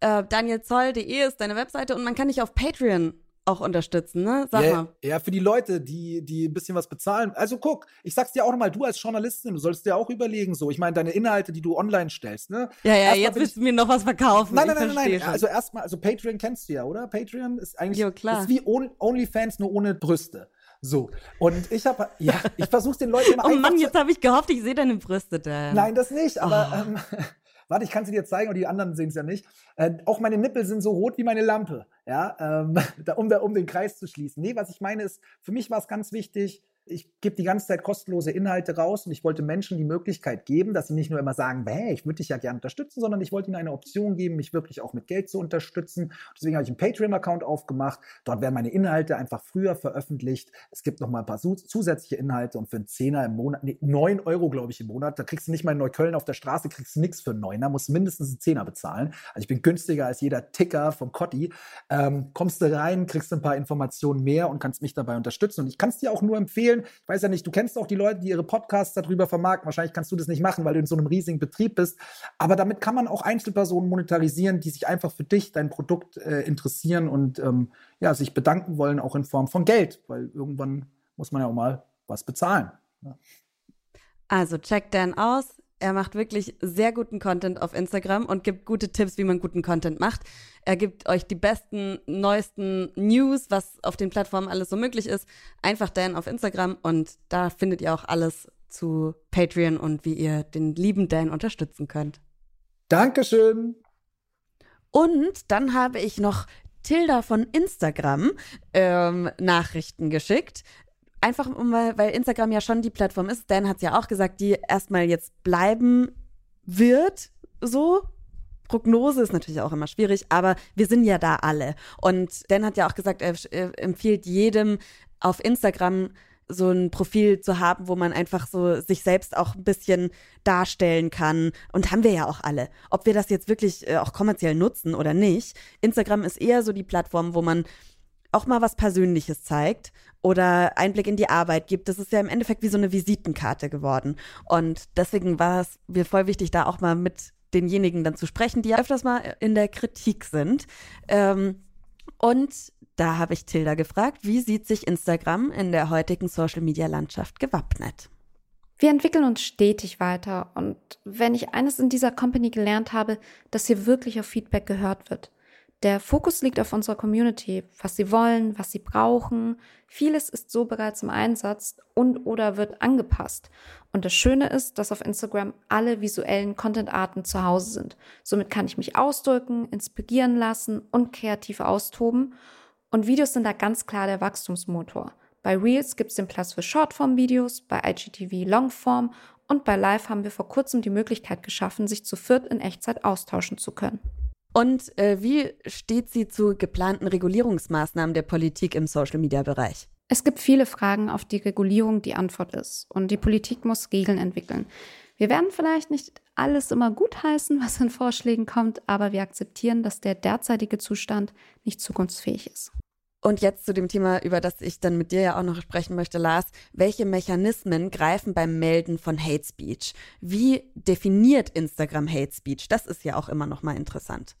Äh, danielzoll.de ist deine Webseite und man kann dich auf Patreon auch unterstützen, ne? Sag ja, mal. Ja, für die Leute, die, die ein bisschen was bezahlen. Also guck, ich sag's dir auch nochmal, du als Journalistin, du sollst dir auch überlegen, so, ich meine, deine Inhalte, die du online stellst, ne? Ja, ja, erstmal jetzt willst du mir noch was verkaufen. Nein, nein, nein, nein, nein. Also erstmal, also Patreon kennst du ja, oder? Patreon ist eigentlich jo, klar. Ist wie OnlyFans, nur ohne Brüste. So, und ich habe, ja, ich versuche den Leuten immer Oh Mann, jetzt habe ich gehofft, ich sehe deine Brüste da. Nein, das nicht, aber oh. ähm, Warte, ich kann sie dir zeigen und die anderen sehen es ja nicht. Äh, auch meine Nippel sind so rot wie meine Lampe, ja, ähm, da, um, um den Kreis zu schließen. Nee, was ich meine ist, für mich war es ganz wichtig, ich gebe die ganze Zeit kostenlose Inhalte raus und ich wollte Menschen die Möglichkeit geben, dass sie nicht nur immer sagen, hey, ich würde dich ja gerne unterstützen, sondern ich wollte ihnen eine Option geben, mich wirklich auch mit Geld zu unterstützen. Deswegen habe ich einen Patreon-Account aufgemacht. Dort werden meine Inhalte einfach früher veröffentlicht. Es gibt noch mal ein paar zusätzliche Inhalte und für einen Zehner im Monat, nee, 9 Euro, glaube ich, im Monat, da kriegst du nicht mal in Neukölln auf der Straße, kriegst du nichts für einen Neuner, musst mindestens einen Zehner bezahlen. Also ich bin günstiger als jeder Ticker vom Cotti. Ähm, kommst du rein, kriegst ein paar Informationen mehr und kannst mich dabei unterstützen. Und ich kann es dir auch nur empfehlen, ich weiß ja nicht, du kennst auch die Leute, die ihre Podcasts darüber vermarkten. Wahrscheinlich kannst du das nicht machen, weil du in so einem riesigen Betrieb bist. Aber damit kann man auch Einzelpersonen monetarisieren, die sich einfach für dich, dein Produkt äh, interessieren und ähm, ja, sich bedanken wollen, auch in Form von Geld, weil irgendwann muss man ja auch mal was bezahlen. Ja. Also check Dan aus. Er macht wirklich sehr guten Content auf Instagram und gibt gute Tipps, wie man guten Content macht. Er gibt euch die besten, neuesten News, was auf den Plattformen alles so möglich ist. Einfach Dan auf Instagram und da findet ihr auch alles zu Patreon und wie ihr den lieben Dan unterstützen könnt. Dankeschön. Und dann habe ich noch Tilda von Instagram ähm, Nachrichten geschickt einfach um, weil Instagram ja schon die Plattform ist, Dan hat es ja auch gesagt, die erstmal jetzt bleiben wird, so. Prognose ist natürlich auch immer schwierig, aber wir sind ja da alle. Und Dan hat ja auch gesagt, er, er empfiehlt jedem auf Instagram so ein Profil zu haben, wo man einfach so sich selbst auch ein bisschen darstellen kann. Und haben wir ja auch alle. Ob wir das jetzt wirklich äh, auch kommerziell nutzen oder nicht. Instagram ist eher so die Plattform, wo man auch mal was Persönliches zeigt oder Einblick in die Arbeit gibt. Das ist ja im Endeffekt wie so eine Visitenkarte geworden. Und deswegen war es mir voll wichtig, da auch mal mit denjenigen dann zu sprechen, die ja öfters mal in der Kritik sind. Ähm, und da habe ich Tilda gefragt, wie sieht sich Instagram in der heutigen Social-Media-Landschaft gewappnet? Wir entwickeln uns stetig weiter und wenn ich eines in dieser Company gelernt habe, dass hier wirklich auf Feedback gehört wird. Der Fokus liegt auf unserer Community, was sie wollen, was sie brauchen. Vieles ist so bereits im Einsatz und oder wird angepasst. Und das Schöne ist, dass auf Instagram alle visuellen Content-Arten zu Hause sind. Somit kann ich mich ausdrücken, inspirieren lassen und kreativ austoben. Und Videos sind da ganz klar der Wachstumsmotor. Bei Reels gibt es den Platz für Shortform-Videos, bei IGTV Longform und bei Live haben wir vor kurzem die Möglichkeit geschaffen, sich zu viert in Echtzeit austauschen zu können. Und äh, wie steht sie zu geplanten Regulierungsmaßnahmen der Politik im Social-Media-Bereich? Es gibt viele Fragen, auf die Regulierung die Antwort ist. Und die Politik muss Regeln entwickeln. Wir werden vielleicht nicht alles immer gutheißen, was in Vorschlägen kommt, aber wir akzeptieren, dass der derzeitige Zustand nicht zukunftsfähig ist. Und jetzt zu dem Thema, über das ich dann mit dir ja auch noch sprechen möchte, Lars. Welche Mechanismen greifen beim Melden von Hate Speech? Wie definiert Instagram Hate Speech? Das ist ja auch immer noch mal interessant.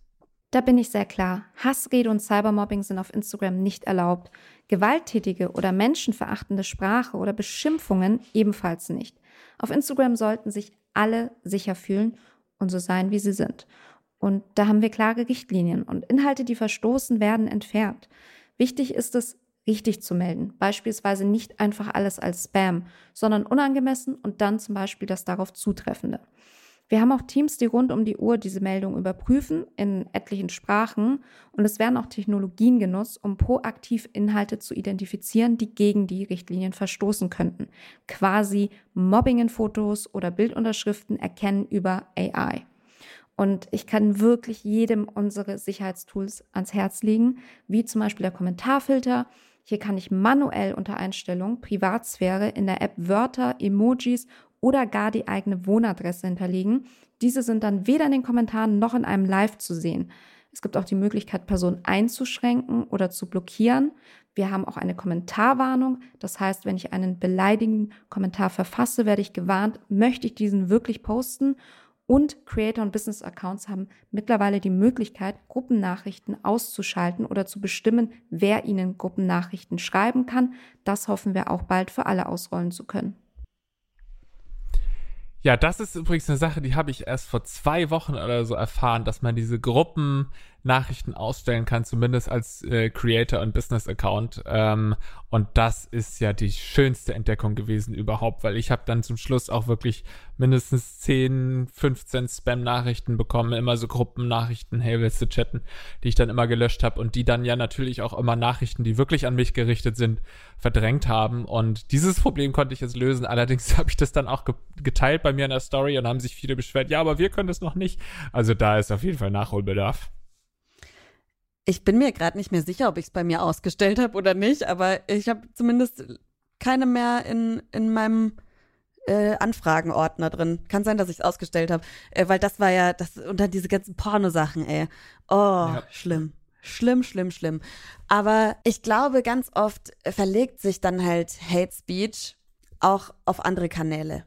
Da bin ich sehr klar. Hassrede und Cybermobbing sind auf Instagram nicht erlaubt. Gewalttätige oder menschenverachtende Sprache oder Beschimpfungen ebenfalls nicht. Auf Instagram sollten sich alle sicher fühlen und so sein, wie sie sind. Und da haben wir klare Richtlinien und Inhalte, die verstoßen, werden entfernt. Wichtig ist es, richtig zu melden. Beispielsweise nicht einfach alles als Spam, sondern unangemessen und dann zum Beispiel das darauf zutreffende. Wir haben auch Teams, die rund um die Uhr diese Meldung überprüfen in etlichen Sprachen und es werden auch Technologien genutzt, um proaktiv Inhalte zu identifizieren, die gegen die Richtlinien verstoßen könnten. Quasi Mobbing in Fotos oder Bildunterschriften erkennen über AI. Und ich kann wirklich jedem unsere Sicherheitstools ans Herz legen, wie zum Beispiel der Kommentarfilter. Hier kann ich manuell unter Einstellung Privatsphäre in der App Wörter, Emojis oder gar die eigene Wohnadresse hinterlegen. Diese sind dann weder in den Kommentaren noch in einem Live zu sehen. Es gibt auch die Möglichkeit, Personen einzuschränken oder zu blockieren. Wir haben auch eine Kommentarwarnung. Das heißt, wenn ich einen beleidigenden Kommentar verfasse, werde ich gewarnt, möchte ich diesen wirklich posten und Creator und Business Accounts haben mittlerweile die Möglichkeit, Gruppennachrichten auszuschalten oder zu bestimmen, wer ihnen Gruppennachrichten schreiben kann. Das hoffen wir auch bald für alle ausrollen zu können. Ja, das ist übrigens eine Sache, die habe ich erst vor zwei Wochen oder so erfahren, dass man diese Gruppen Nachrichten ausstellen kann, zumindest als äh, Creator und Business Account. Ähm, und das ist ja die schönste Entdeckung gewesen überhaupt, weil ich habe dann zum Schluss auch wirklich mindestens 10, 15 Spam-Nachrichten bekommen, immer so Gruppennachrichten, hey, willst du chatten, die ich dann immer gelöscht habe und die dann ja natürlich auch immer Nachrichten, die wirklich an mich gerichtet sind, verdrängt haben. Und dieses Problem konnte ich jetzt lösen. Allerdings habe ich das dann auch ge geteilt bei mir in der Story und haben sich viele beschwert, ja, aber wir können das noch nicht. Also da ist auf jeden Fall Nachholbedarf. Ich bin mir gerade nicht mehr sicher, ob ich es bei mir ausgestellt habe oder nicht, aber ich habe zumindest keine mehr in, in meinem äh, Anfragenordner drin. Kann sein, dass ich es ausgestellt habe, äh, weil das war ja das unter diese ganzen Pornosachen, ey. Oh, ja. schlimm. Schlimm, schlimm, schlimm. Aber ich glaube, ganz oft verlegt sich dann halt Hate Speech auch auf andere Kanäle.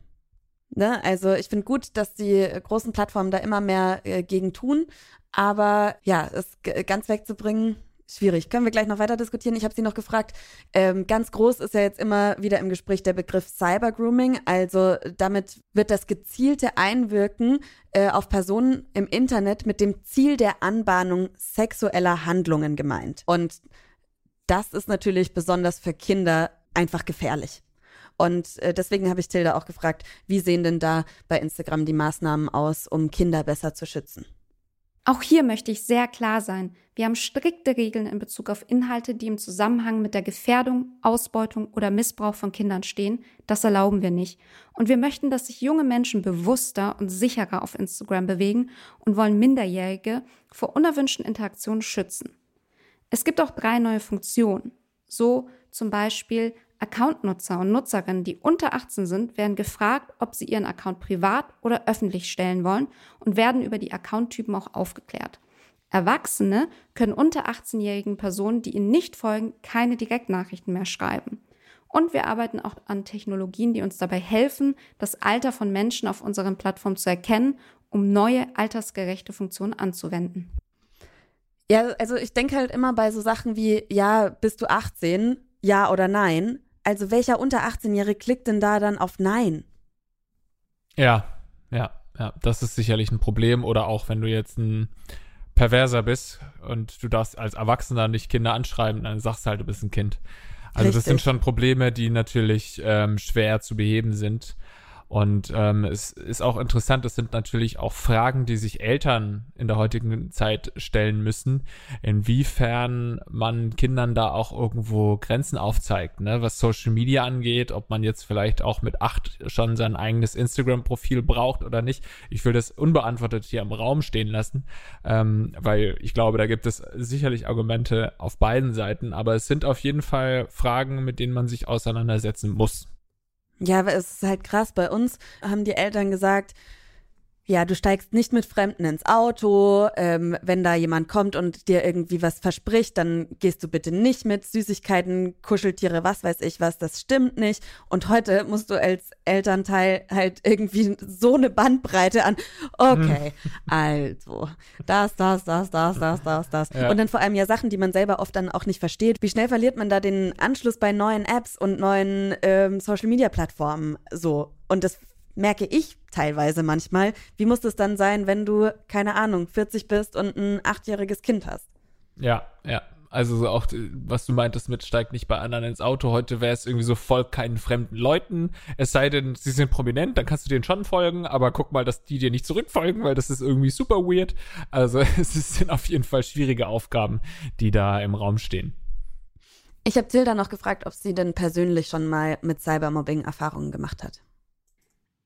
Ne? Also ich finde gut, dass die großen Plattformen da immer mehr äh, gegen tun. Aber ja, es ganz wegzubringen, schwierig. Können wir gleich noch weiter diskutieren? Ich habe Sie noch gefragt. Ähm, ganz groß ist ja jetzt immer wieder im Gespräch der Begriff Cybergrooming. Also damit wird das gezielte Einwirken äh, auf Personen im Internet mit dem Ziel der Anbahnung sexueller Handlungen gemeint. Und das ist natürlich besonders für Kinder einfach gefährlich. Und äh, deswegen habe ich Tilda auch gefragt, wie sehen denn da bei Instagram die Maßnahmen aus, um Kinder besser zu schützen? Auch hier möchte ich sehr klar sein. Wir haben strikte Regeln in Bezug auf Inhalte, die im Zusammenhang mit der Gefährdung, Ausbeutung oder Missbrauch von Kindern stehen. Das erlauben wir nicht. Und wir möchten, dass sich junge Menschen bewusster und sicherer auf Instagram bewegen und wollen Minderjährige vor unerwünschten Interaktionen schützen. Es gibt auch drei neue Funktionen. So zum Beispiel Accountnutzer und Nutzerinnen, die unter 18 sind, werden gefragt, ob sie ihren Account privat oder öffentlich stellen wollen und werden über die Accounttypen auch aufgeklärt. Erwachsene können unter 18-jährigen Personen, die ihnen nicht folgen, keine Direktnachrichten mehr schreiben. Und wir arbeiten auch an Technologien, die uns dabei helfen, das Alter von Menschen auf unseren Plattformen zu erkennen, um neue altersgerechte Funktionen anzuwenden. Ja, also ich denke halt immer bei so Sachen wie, ja, bist du 18? Ja oder nein? Also welcher unter 18-Jährige klickt denn da dann auf Nein? Ja, ja, ja, das ist sicherlich ein Problem. Oder auch wenn du jetzt ein Perverser bist und du darfst als Erwachsener nicht Kinder anschreiben, dann sagst du halt, du bist ein Kind. Also Richtig. das sind schon Probleme, die natürlich ähm, schwer zu beheben sind. Und ähm, es ist auch interessant, es sind natürlich auch Fragen, die sich Eltern in der heutigen Zeit stellen müssen, inwiefern man Kindern da auch irgendwo Grenzen aufzeigt, ne? was Social Media angeht, ob man jetzt vielleicht auch mit acht schon sein eigenes Instagram-Profil braucht oder nicht. Ich will das unbeantwortet hier im Raum stehen lassen, ähm, weil ich glaube, da gibt es sicherlich Argumente auf beiden Seiten, aber es sind auf jeden Fall Fragen, mit denen man sich auseinandersetzen muss. Ja, es ist halt krass. Bei uns haben die Eltern gesagt, ja, du steigst nicht mit Fremden ins Auto. Ähm, wenn da jemand kommt und dir irgendwie was verspricht, dann gehst du bitte nicht mit Süßigkeiten, Kuscheltiere, was weiß ich was. Das stimmt nicht. Und heute musst du als Elternteil halt irgendwie so eine Bandbreite an. Okay, hm. also das, das, das, das, das, das, das. Ja. Und dann vor allem ja Sachen, die man selber oft dann auch nicht versteht. Wie schnell verliert man da den Anschluss bei neuen Apps und neuen ähm, Social-Media-Plattformen so? Und das merke ich teilweise manchmal. Wie muss es dann sein, wenn du, keine Ahnung, 40 bist und ein achtjähriges Kind hast? Ja, ja. Also auch, was du meintest mit steigt nicht bei anderen ins Auto. Heute wäre es irgendwie so, folgt keinen fremden Leuten. Es sei denn, sie sind prominent, dann kannst du denen schon folgen, aber guck mal, dass die dir nicht zurückfolgen, weil das ist irgendwie super weird. Also es sind auf jeden Fall schwierige Aufgaben, die da im Raum stehen. Ich habe Tilda noch gefragt, ob sie denn persönlich schon mal mit Cybermobbing Erfahrungen gemacht hat.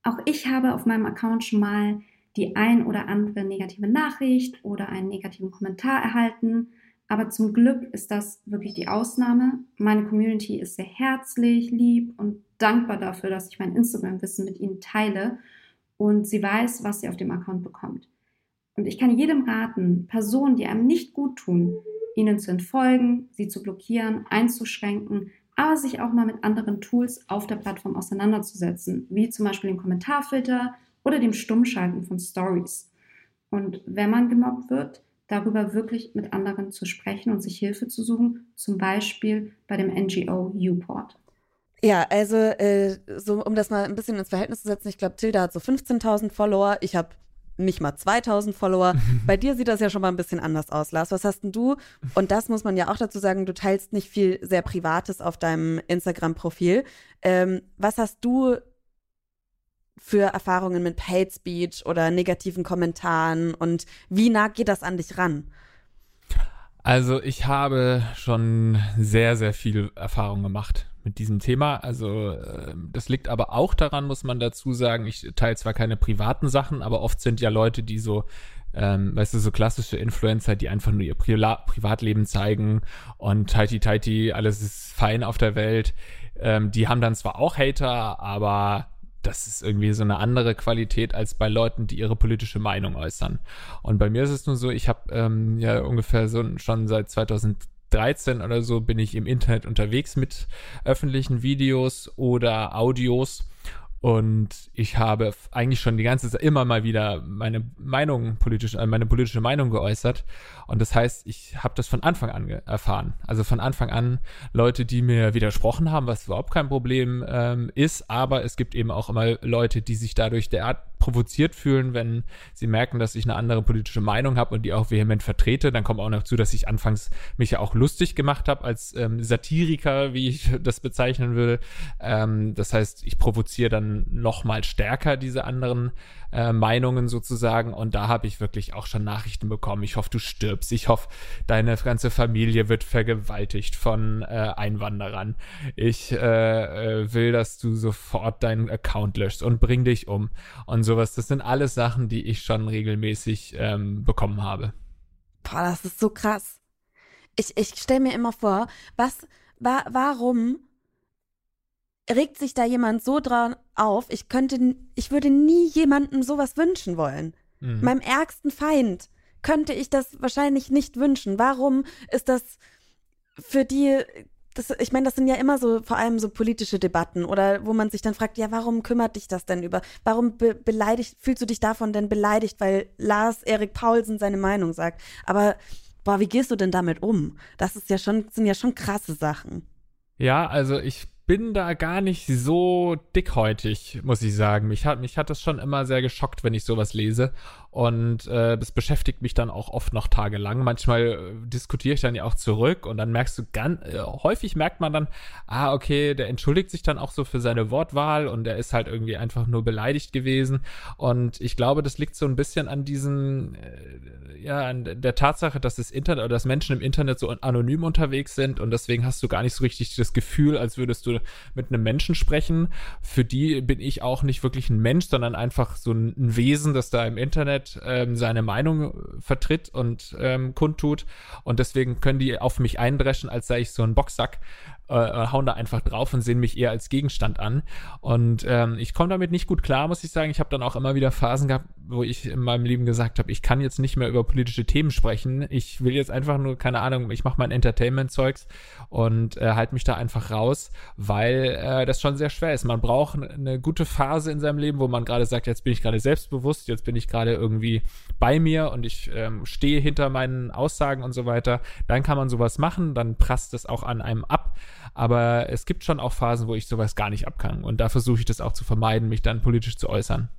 Auch ich habe auf meinem Account schon mal die ein oder andere negative Nachricht oder einen negativen Kommentar erhalten. Aber zum Glück ist das wirklich die Ausnahme. Meine Community ist sehr herzlich, lieb und dankbar dafür, dass ich mein Instagram-Wissen mit ihnen teile und sie weiß, was sie auf dem Account bekommt. Und ich kann jedem raten, Personen, die einem nicht gut tun, ihnen zu entfolgen, sie zu blockieren, einzuschränken, aber sich auch mal mit anderen Tools auf der Plattform auseinanderzusetzen, wie zum Beispiel dem Kommentarfilter oder dem Stummschalten von Stories. Und wenn man gemobbt wird, darüber wirklich mit anderen zu sprechen und sich Hilfe zu suchen, zum Beispiel bei dem NGO Uport. Ja, also äh, so um das mal ein bisschen ins Verhältnis zu setzen, ich glaube, Tilda hat so 15.000 Follower, ich habe nicht mal 2000 Follower. Bei dir sieht das ja schon mal ein bisschen anders aus, Lars. Was hast denn du? Und das muss man ja auch dazu sagen, du teilst nicht viel sehr Privates auf deinem Instagram-Profil. Ähm, was hast du für Erfahrungen mit Hate Speech oder negativen Kommentaren und wie nah geht das an dich ran? Also ich habe schon sehr, sehr viel Erfahrung gemacht mit diesem Thema. Also äh, das liegt aber auch daran, muss man dazu sagen, ich teile zwar keine privaten Sachen, aber oft sind ja Leute, die so ähm, weißt du, so klassische Influencer, die einfach nur ihr Pri Privatleben zeigen und tighty tighty, alles ist fein auf der Welt. Ähm, die haben dann zwar auch Hater, aber das ist irgendwie so eine andere Qualität als bei Leuten, die ihre politische Meinung äußern. Und bei mir ist es nur so, ich habe ähm, ja ungefähr so schon seit 2013 oder so bin ich im Internet unterwegs mit öffentlichen Videos oder Audios und ich habe eigentlich schon die ganze Zeit immer mal wieder meine Meinung politisch, äh, meine politische Meinung geäußert. Und das heißt, ich habe das von Anfang an erfahren. Also von Anfang an Leute, die mir widersprochen haben, was überhaupt kein Problem ähm, ist. Aber es gibt eben auch immer Leute, die sich dadurch derart provoziert fühlen, wenn sie merken, dass ich eine andere politische Meinung habe und die auch vehement vertrete. Dann kommt auch noch zu, dass ich anfangs mich ja auch lustig gemacht habe als ähm, Satiriker, wie ich das bezeichnen würde. Ähm, das heißt, ich provoziere dann noch mal stärker diese anderen äh, Meinungen sozusagen. Und da habe ich wirklich auch schon Nachrichten bekommen. Ich hoffe, du stirbst. Ich hoffe, deine ganze Familie wird vergewaltigt von äh, Einwanderern. Ich äh, äh, will, dass du sofort deinen Account löschst und bring dich um und sowas. Das sind alles Sachen, die ich schon regelmäßig ähm, bekommen habe. Boah, das ist so krass. Ich, ich stelle mir immer vor, was, wa warum regt sich da jemand so dran auf, ich könnte, ich würde nie jemandem sowas wünschen wollen. Mhm. Meinem ärgsten Feind könnte ich das wahrscheinlich nicht wünschen. Warum ist das für die, das, ich meine, das sind ja immer so, vor allem so politische Debatten oder wo man sich dann fragt, ja, warum kümmert dich das denn über, warum be beleidigt, fühlst du dich davon denn beleidigt, weil Lars Erik Paulsen seine Meinung sagt. Aber, boah, wie gehst du denn damit um? Das ist ja schon, sind ja schon krasse Sachen. Ja, also ich bin da gar nicht so dickhäutig, muss ich sagen. Mich hat, mich hat das schon immer sehr geschockt, wenn ich sowas lese. Und äh, das beschäftigt mich dann auch oft noch tagelang. Manchmal äh, diskutiere ich dann ja auch zurück und dann merkst du ganz, äh, häufig merkt man dann, ah, okay, der entschuldigt sich dann auch so für seine Wortwahl und er ist halt irgendwie einfach nur beleidigt gewesen. Und ich glaube, das liegt so ein bisschen an diesen, äh, ja, an der Tatsache, dass das Internet oder dass Menschen im Internet so anonym unterwegs sind und deswegen hast du gar nicht so richtig das Gefühl, als würdest du mit einem Menschen sprechen. Für die bin ich auch nicht wirklich ein Mensch, sondern einfach so ein Wesen, das da im Internet Internet ähm, seine Meinung vertritt und ähm, kundtut. Und deswegen können die auf mich eindreschen, als sei ich so ein Boxsack äh, äh, hauen da einfach drauf und sehen mich eher als Gegenstand an. Und ähm, ich komme damit nicht gut klar, muss ich sagen. Ich habe dann auch immer wieder Phasen gehabt, wo ich in meinem Leben gesagt habe, ich kann jetzt nicht mehr über politische Themen sprechen. Ich will jetzt einfach nur, keine Ahnung, ich mache mein Entertainment-Zeugs und äh, halte mich da einfach raus, weil äh, das schon sehr schwer ist. Man braucht eine gute Phase in seinem Leben, wo man gerade sagt, jetzt bin ich gerade selbstbewusst, jetzt bin ich gerade irgendwie bei mir und ich ähm, stehe hinter meinen Aussagen und so weiter. Dann kann man sowas machen, dann prasst es auch an einem ab. Aber es gibt schon auch Phasen, wo ich sowas gar nicht abkann. Und da versuche ich das auch zu vermeiden, mich dann politisch zu äußern.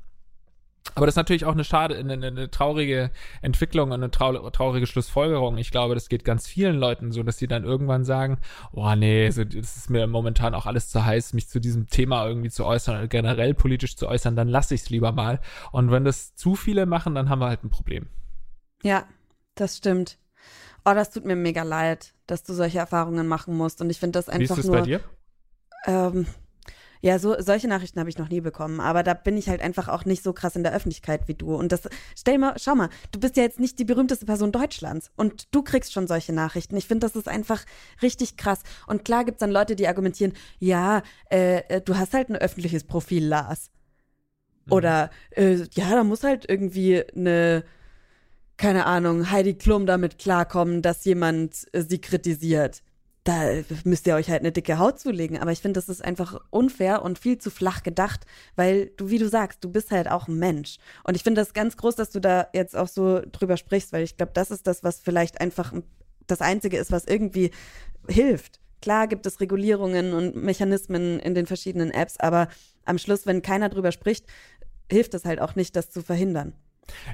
Aber das ist natürlich auch eine schade, eine, eine traurige Entwicklung und eine trau traurige Schlussfolgerung. Ich glaube, das geht ganz vielen Leuten so, dass sie dann irgendwann sagen, oh nee, so, das ist mir momentan auch alles zu heiß, mich zu diesem Thema irgendwie zu äußern oder generell politisch zu äußern, dann lasse ich es lieber mal. Und wenn das zu viele machen, dann haben wir halt ein Problem. Ja, das stimmt. Oh, das tut mir mega leid, dass du solche Erfahrungen machen musst. Und ich finde das einfach Wie ist das nur. bei dir? Ähm, ja, so, solche Nachrichten habe ich noch nie bekommen. Aber da bin ich halt einfach auch nicht so krass in der Öffentlichkeit wie du. Und das, stell mal, schau mal, du bist ja jetzt nicht die berühmteste Person Deutschlands. Und du kriegst schon solche Nachrichten. Ich finde, das ist einfach richtig krass. Und klar gibt es dann Leute, die argumentieren, ja, äh, äh, du hast halt ein öffentliches Profil, Lars. Mhm. Oder, äh, ja, da muss halt irgendwie eine keine Ahnung, Heidi Klum damit klarkommen, dass jemand äh, sie kritisiert. Da müsst ihr euch halt eine dicke Haut zulegen. Aber ich finde, das ist einfach unfair und viel zu flach gedacht, weil du, wie du sagst, du bist halt auch ein Mensch. Und ich finde das ganz groß, dass du da jetzt auch so drüber sprichst, weil ich glaube, das ist das, was vielleicht einfach das Einzige ist, was irgendwie hilft. Klar gibt es Regulierungen und Mechanismen in den verschiedenen Apps, aber am Schluss, wenn keiner drüber spricht, hilft es halt auch nicht, das zu verhindern.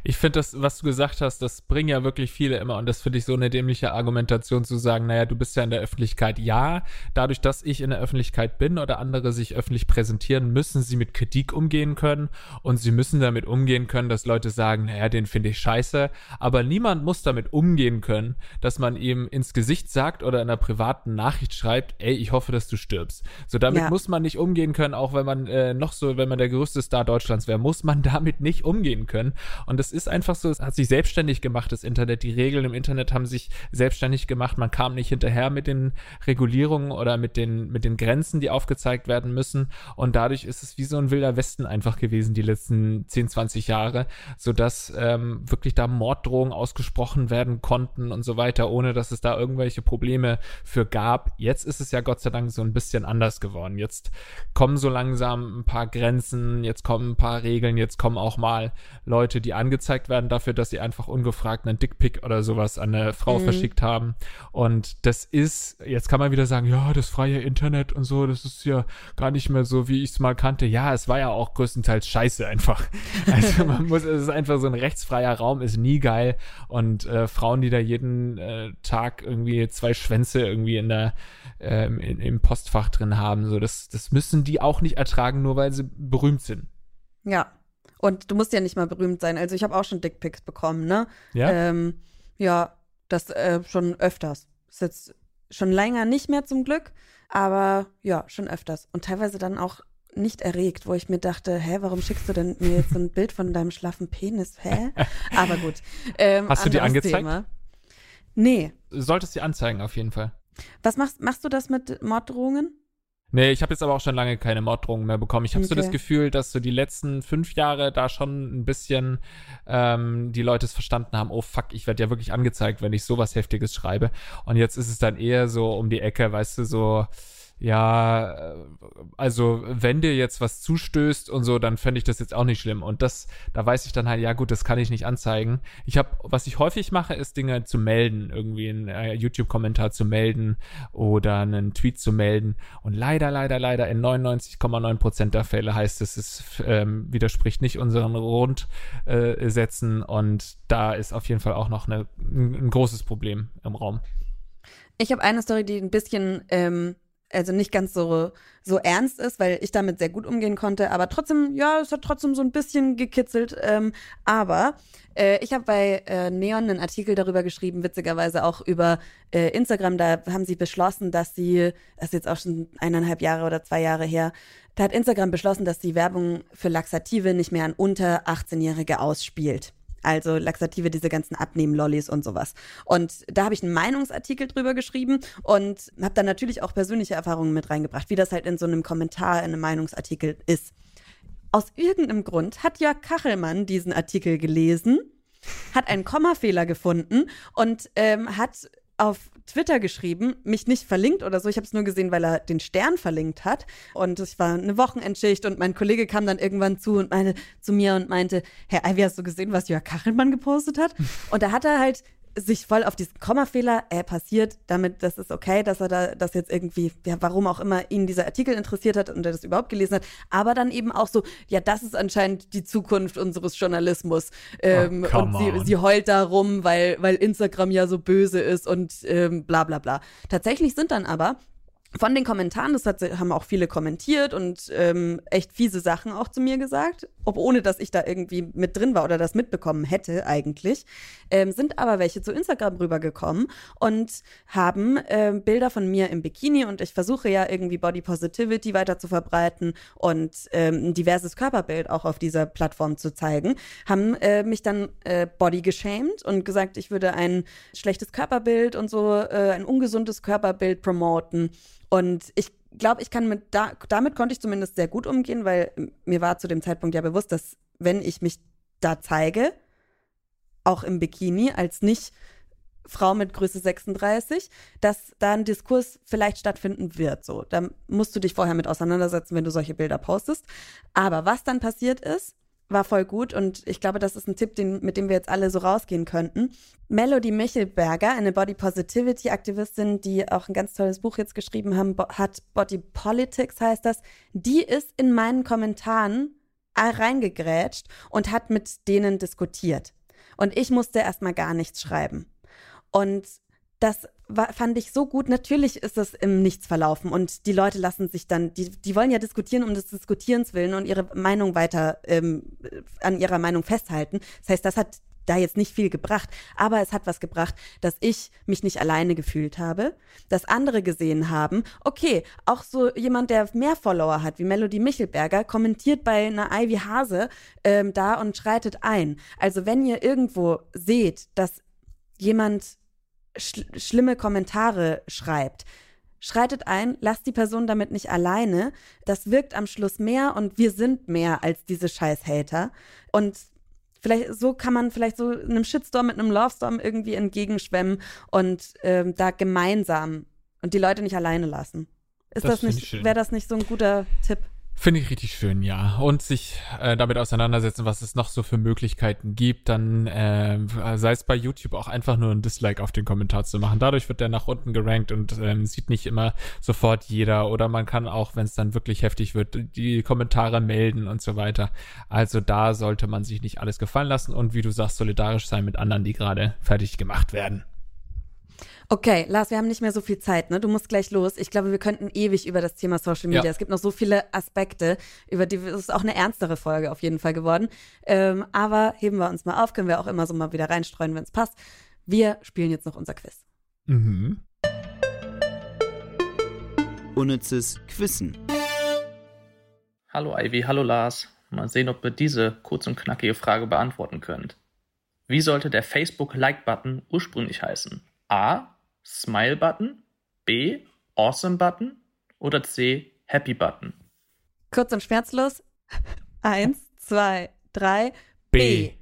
Ich finde das, was du gesagt hast, das bringen ja wirklich viele immer und das finde ich so eine dämliche Argumentation zu sagen, naja, du bist ja in der Öffentlichkeit. Ja, dadurch, dass ich in der Öffentlichkeit bin oder andere sich öffentlich präsentieren, müssen sie mit Kritik umgehen können und sie müssen damit umgehen können, dass Leute sagen, naja, den finde ich scheiße, aber niemand muss damit umgehen können, dass man ihm ins Gesicht sagt oder in einer privaten Nachricht schreibt, ey, ich hoffe, dass du stirbst. So damit ja. muss man nicht umgehen können, auch wenn man äh, noch so, wenn man der größte Star Deutschlands wäre, muss man damit nicht umgehen können. Und es ist einfach so, es hat sich selbstständig gemacht, das Internet. Die Regeln im Internet haben sich selbstständig gemacht. Man kam nicht hinterher mit den Regulierungen oder mit den, mit den Grenzen, die aufgezeigt werden müssen. Und dadurch ist es wie so ein wilder Westen einfach gewesen, die letzten 10, 20 Jahre, sodass ähm, wirklich da Morddrohungen ausgesprochen werden konnten und so weiter, ohne dass es da irgendwelche Probleme für gab. Jetzt ist es ja Gott sei Dank so ein bisschen anders geworden. Jetzt kommen so langsam ein paar Grenzen, jetzt kommen ein paar Regeln, jetzt kommen auch mal Leute, die angezeigt werden dafür, dass sie einfach ungefragt einen Dickpick oder sowas an eine Frau mhm. verschickt haben. Und das ist, jetzt kann man wieder sagen, ja, das freie Internet und so, das ist ja gar nicht mehr so, wie ich es mal kannte. Ja, es war ja auch größtenteils scheiße einfach. Also man muss, es ist einfach so ein rechtsfreier Raum, ist nie geil. Und äh, Frauen, die da jeden äh, Tag irgendwie zwei Schwänze irgendwie in der ähm, in, im Postfach drin haben, so das, das müssen die auch nicht ertragen, nur weil sie berühmt sind. Ja, und du musst ja nicht mal berühmt sein. Also ich habe auch schon Dickpics bekommen, ne? Ja. Ähm, ja, das äh, schon öfters. Ist jetzt schon länger nicht mehr zum Glück, aber ja, schon öfters. Und teilweise dann auch nicht erregt, wo ich mir dachte, hä, warum schickst du denn mir jetzt so ein Bild von deinem schlaffen Penis? Hä? Aber gut. Ähm, Hast du die angezeigt? Thema. Nee. Du solltest die anzeigen, auf jeden Fall. Was machst, machst du das mit Morddrohungen? Nee, ich habe jetzt aber auch schon lange keine Morddrohungen mehr bekommen. Ich habe okay. so das Gefühl, dass so die letzten fünf Jahre da schon ein bisschen ähm, die Leute es verstanden haben, oh fuck, ich werde ja wirklich angezeigt, wenn ich sowas Heftiges schreibe. Und jetzt ist es dann eher so um die Ecke, weißt du, so ja, also wenn dir jetzt was zustößt und so, dann fände ich das jetzt auch nicht schlimm. Und das, da weiß ich dann halt, ja gut, das kann ich nicht anzeigen. Ich habe, was ich häufig mache, ist Dinge zu melden, irgendwie einen äh, YouTube-Kommentar zu melden oder einen Tweet zu melden. Und leider, leider, leider in 99,9 Prozent der Fälle heißt es, es ähm, widerspricht nicht unseren Rundsätzen äh, und da ist auf jeden Fall auch noch eine, ein, ein großes Problem im Raum. Ich habe eine Story, die ein bisschen ähm, also nicht ganz so, so ernst ist, weil ich damit sehr gut umgehen konnte, aber trotzdem, ja, es hat trotzdem so ein bisschen gekitzelt. Ähm, aber äh, ich habe bei äh, Neon einen Artikel darüber geschrieben, witzigerweise auch über äh, Instagram. Da haben sie beschlossen, dass sie, das ist jetzt auch schon eineinhalb Jahre oder zwei Jahre her, da hat Instagram beschlossen, dass die Werbung für Laxative nicht mehr an unter 18-Jährige ausspielt. Also Laxative, diese ganzen Abnehmen-Lollis und sowas. Und da habe ich einen Meinungsartikel drüber geschrieben und habe dann natürlich auch persönliche Erfahrungen mit reingebracht, wie das halt in so einem Kommentar in einem Meinungsartikel ist. Aus irgendeinem Grund hat Jörg Kachelmann diesen Artikel gelesen, hat einen Kommafehler gefunden und ähm, hat auf Twitter geschrieben, mich nicht verlinkt oder so. Ich habe es nur gesehen, weil er den Stern verlinkt hat. Und ich war eine Wochenendschicht und mein Kollege kam dann irgendwann zu und meinte zu mir und meinte, Herr Ivy, hast du gesehen, was Jörg Kachelmann gepostet hat? Und da hat er halt sich voll auf diesen Kommafehler äh, passiert, damit das ist okay, dass er da das jetzt irgendwie, ja, warum auch immer ihn dieser Artikel interessiert hat und er das überhaupt gelesen hat, aber dann eben auch so, ja, das ist anscheinend die Zukunft unseres Journalismus. Ähm, oh, und sie, sie heult da rum, weil, weil Instagram ja so böse ist und ähm, bla bla bla. Tatsächlich sind dann aber von den Kommentaren, das hat, haben auch viele kommentiert und ähm, echt fiese Sachen auch zu mir gesagt, ob ohne dass ich da irgendwie mit drin war oder das mitbekommen hätte eigentlich, ähm, sind aber welche zu Instagram rübergekommen und haben ähm, Bilder von mir im Bikini und ich versuche ja irgendwie Body Positivity weiter zu verbreiten und ähm, ein diverses Körperbild auch auf dieser Plattform zu zeigen, haben äh, mich dann äh, Body geshamed und gesagt, ich würde ein schlechtes Körperbild und so äh, ein ungesundes Körperbild promoten und ich glaube, ich kann mit da, damit konnte ich zumindest sehr gut umgehen, weil mir war zu dem Zeitpunkt ja bewusst, dass wenn ich mich da zeige, auch im Bikini, als nicht Frau mit Größe 36, dass da ein Diskurs vielleicht stattfinden wird. So, da musst du dich vorher mit auseinandersetzen, wenn du solche Bilder postest. Aber was dann passiert ist, war voll gut und ich glaube, das ist ein Tipp, den, mit dem wir jetzt alle so rausgehen könnten. Melody Michelberger, eine Body Positivity Aktivistin, die auch ein ganz tolles Buch jetzt geschrieben haben, hat Body Politics heißt das. Die ist in meinen Kommentaren reingegrätscht und hat mit denen diskutiert. Und ich musste erstmal gar nichts schreiben. Und das war, fand ich so gut. Natürlich ist das im Nichts verlaufen und die Leute lassen sich dann, die, die wollen ja diskutieren um des Diskutierens willen und ihre Meinung weiter ähm, an ihrer Meinung festhalten. Das heißt, das hat da jetzt nicht viel gebracht, aber es hat was gebracht, dass ich mich nicht alleine gefühlt habe, dass andere gesehen haben, okay, auch so jemand, der mehr Follower hat, wie Melody Michelberger, kommentiert bei einer Ivy Hase ähm, da und schreitet ein. Also wenn ihr irgendwo seht, dass jemand sch schlimme Kommentare schreibt, schreitet ein, lasst die Person damit nicht alleine. Das wirkt am Schluss mehr und wir sind mehr als diese scheiß Hater. Und vielleicht so kann man vielleicht so einem Shitstorm mit einem Lovestorm irgendwie entgegenschwemmen und ähm, da gemeinsam und die Leute nicht alleine lassen. Ist das, das nicht, wäre das nicht so ein guter Tipp? Finde ich richtig schön, ja. Und sich äh, damit auseinandersetzen, was es noch so für Möglichkeiten gibt, dann äh, sei es bei YouTube auch einfach nur ein Dislike auf den Kommentar zu machen. Dadurch wird der nach unten gerankt und ähm, sieht nicht immer sofort jeder. Oder man kann auch, wenn es dann wirklich heftig wird, die Kommentare melden und so weiter. Also da sollte man sich nicht alles gefallen lassen und wie du sagst, solidarisch sein mit anderen, die gerade fertig gemacht werden. Okay, Lars, wir haben nicht mehr so viel Zeit, ne? Du musst gleich los. Ich glaube, wir könnten ewig über das Thema Social Media. Ja. Es gibt noch so viele Aspekte, über die es ist auch eine ernstere Folge auf jeden Fall geworden. Ähm, aber heben wir uns mal auf, können wir auch immer so mal wieder reinstreuen, wenn es passt. Wir spielen jetzt noch unser Quiz. Mhm. Unnützes Quissen. Hallo Ivy, hallo Lars. Mal sehen, ob ihr diese kurz und knackige Frage beantworten könnt. Wie sollte der Facebook-Like-Button ursprünglich heißen? A. Smile-Button, B. Awesome-Button oder C. Happy-Button? Kurz und schmerzlos. Eins, zwei, drei. B. B.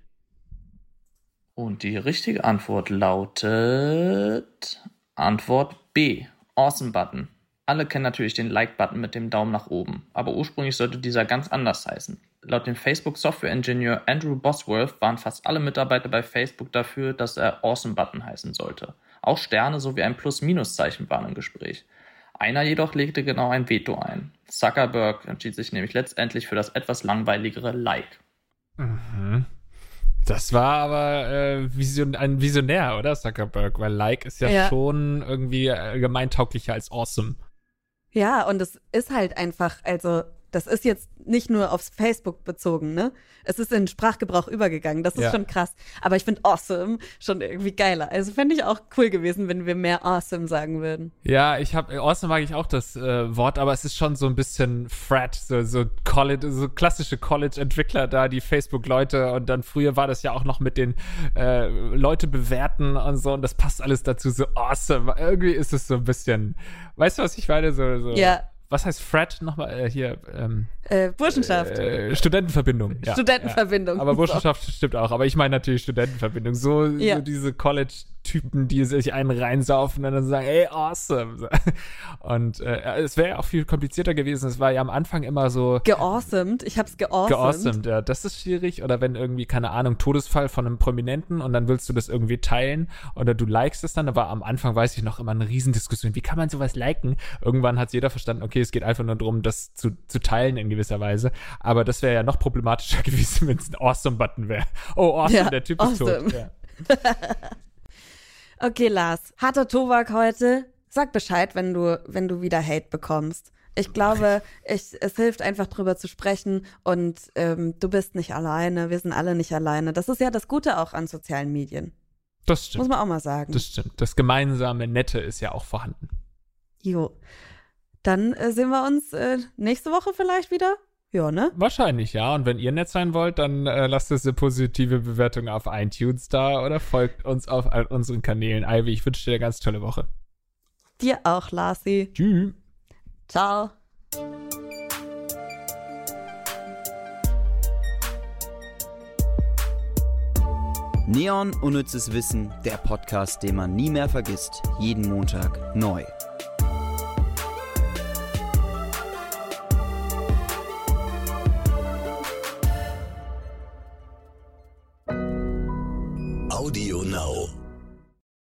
Und die richtige Antwort lautet Antwort B. Awesome-Button. Alle kennen natürlich den Like-Button mit dem Daumen nach oben, aber ursprünglich sollte dieser ganz anders heißen. Laut dem Facebook-Software-Ingenieur Andrew Bosworth waren fast alle Mitarbeiter bei Facebook dafür, dass er Awesome-Button heißen sollte. Auch Sterne sowie ein Plus-Minus-Zeichen waren im Gespräch. Einer jedoch legte genau ein Veto ein. Zuckerberg entschied sich nämlich letztendlich für das etwas langweiligere Like. Mhm. Das war aber äh, Vision, ein Visionär, oder Zuckerberg? Weil Like ist ja, ja. schon irgendwie allgemeintauglicher als Awesome. Ja, und es ist halt einfach, also das ist jetzt nicht nur aufs Facebook bezogen, ne? Es ist in Sprachgebrauch übergegangen. Das ist ja. schon krass. Aber ich finde awesome schon irgendwie geiler. Also fände ich auch cool gewesen, wenn wir mehr awesome sagen würden. Ja, ich habe awesome mag ich auch das äh, Wort, aber es ist schon so ein bisschen frat, so, so College, so klassische College-Entwickler da, die Facebook-Leute und dann früher war das ja auch noch mit den äh, Leute bewerten und so und das passt alles dazu, so awesome. Irgendwie ist es so ein bisschen, weißt du, was ich meine? So, so ja was heißt Fred nochmal äh, hier? Ähm, äh, Burschenschaft. Äh, Studentenverbindung. Ja, Studentenverbindung. Ja. Aber Burschenschaft so. stimmt auch. Aber ich meine natürlich Studentenverbindung. So, ja. so diese College-Typen, die sich einen reinsaufen und dann sagen, ey, awesome. Und äh, es wäre ja auch viel komplizierter gewesen. Es war ja am Anfang immer so. Geawesomed. Ich hab's geawesomed. Geawesomed, ja. Das ist schwierig. Oder wenn irgendwie, keine Ahnung, Todesfall von einem Prominenten und dann willst du das irgendwie teilen oder du likest es dann. Aber am Anfang weiß ich noch immer eine Riesendiskussion. Wie kann man sowas liken? Irgendwann hat jeder verstanden, okay, es geht einfach nur darum, das zu, zu teilen in gewisser Weise. Aber das wäre ja noch problematischer gewesen, wenn es ein Awesome-Button wäre. Oh, awesome, ja, der Typ awesome. ist tot. Ja. okay, Lars. Harter Tobak heute. Sag Bescheid, wenn du, wenn du wieder Hate bekommst. Ich glaube, ich, es hilft einfach drüber zu sprechen und ähm, du bist nicht alleine, wir sind alle nicht alleine. Das ist ja das Gute auch an sozialen Medien. Das stimmt. Muss man auch mal sagen. Das stimmt. Das gemeinsame Nette ist ja auch vorhanden. Jo. Dann äh, sehen wir uns äh, nächste Woche vielleicht wieder. Ja, ne? Wahrscheinlich, ja. Und wenn ihr nett sein wollt, dann äh, lasst uns eine positive Bewertung auf iTunes da oder folgt uns auf all unseren Kanälen. Ivy, ich wünsche dir eine ganz tolle Woche. Dir auch, Larsi. Tschüss. Ciao. Neon Unnützes Wissen, der Podcast, den man nie mehr vergisst. Jeden Montag neu. Audio Now.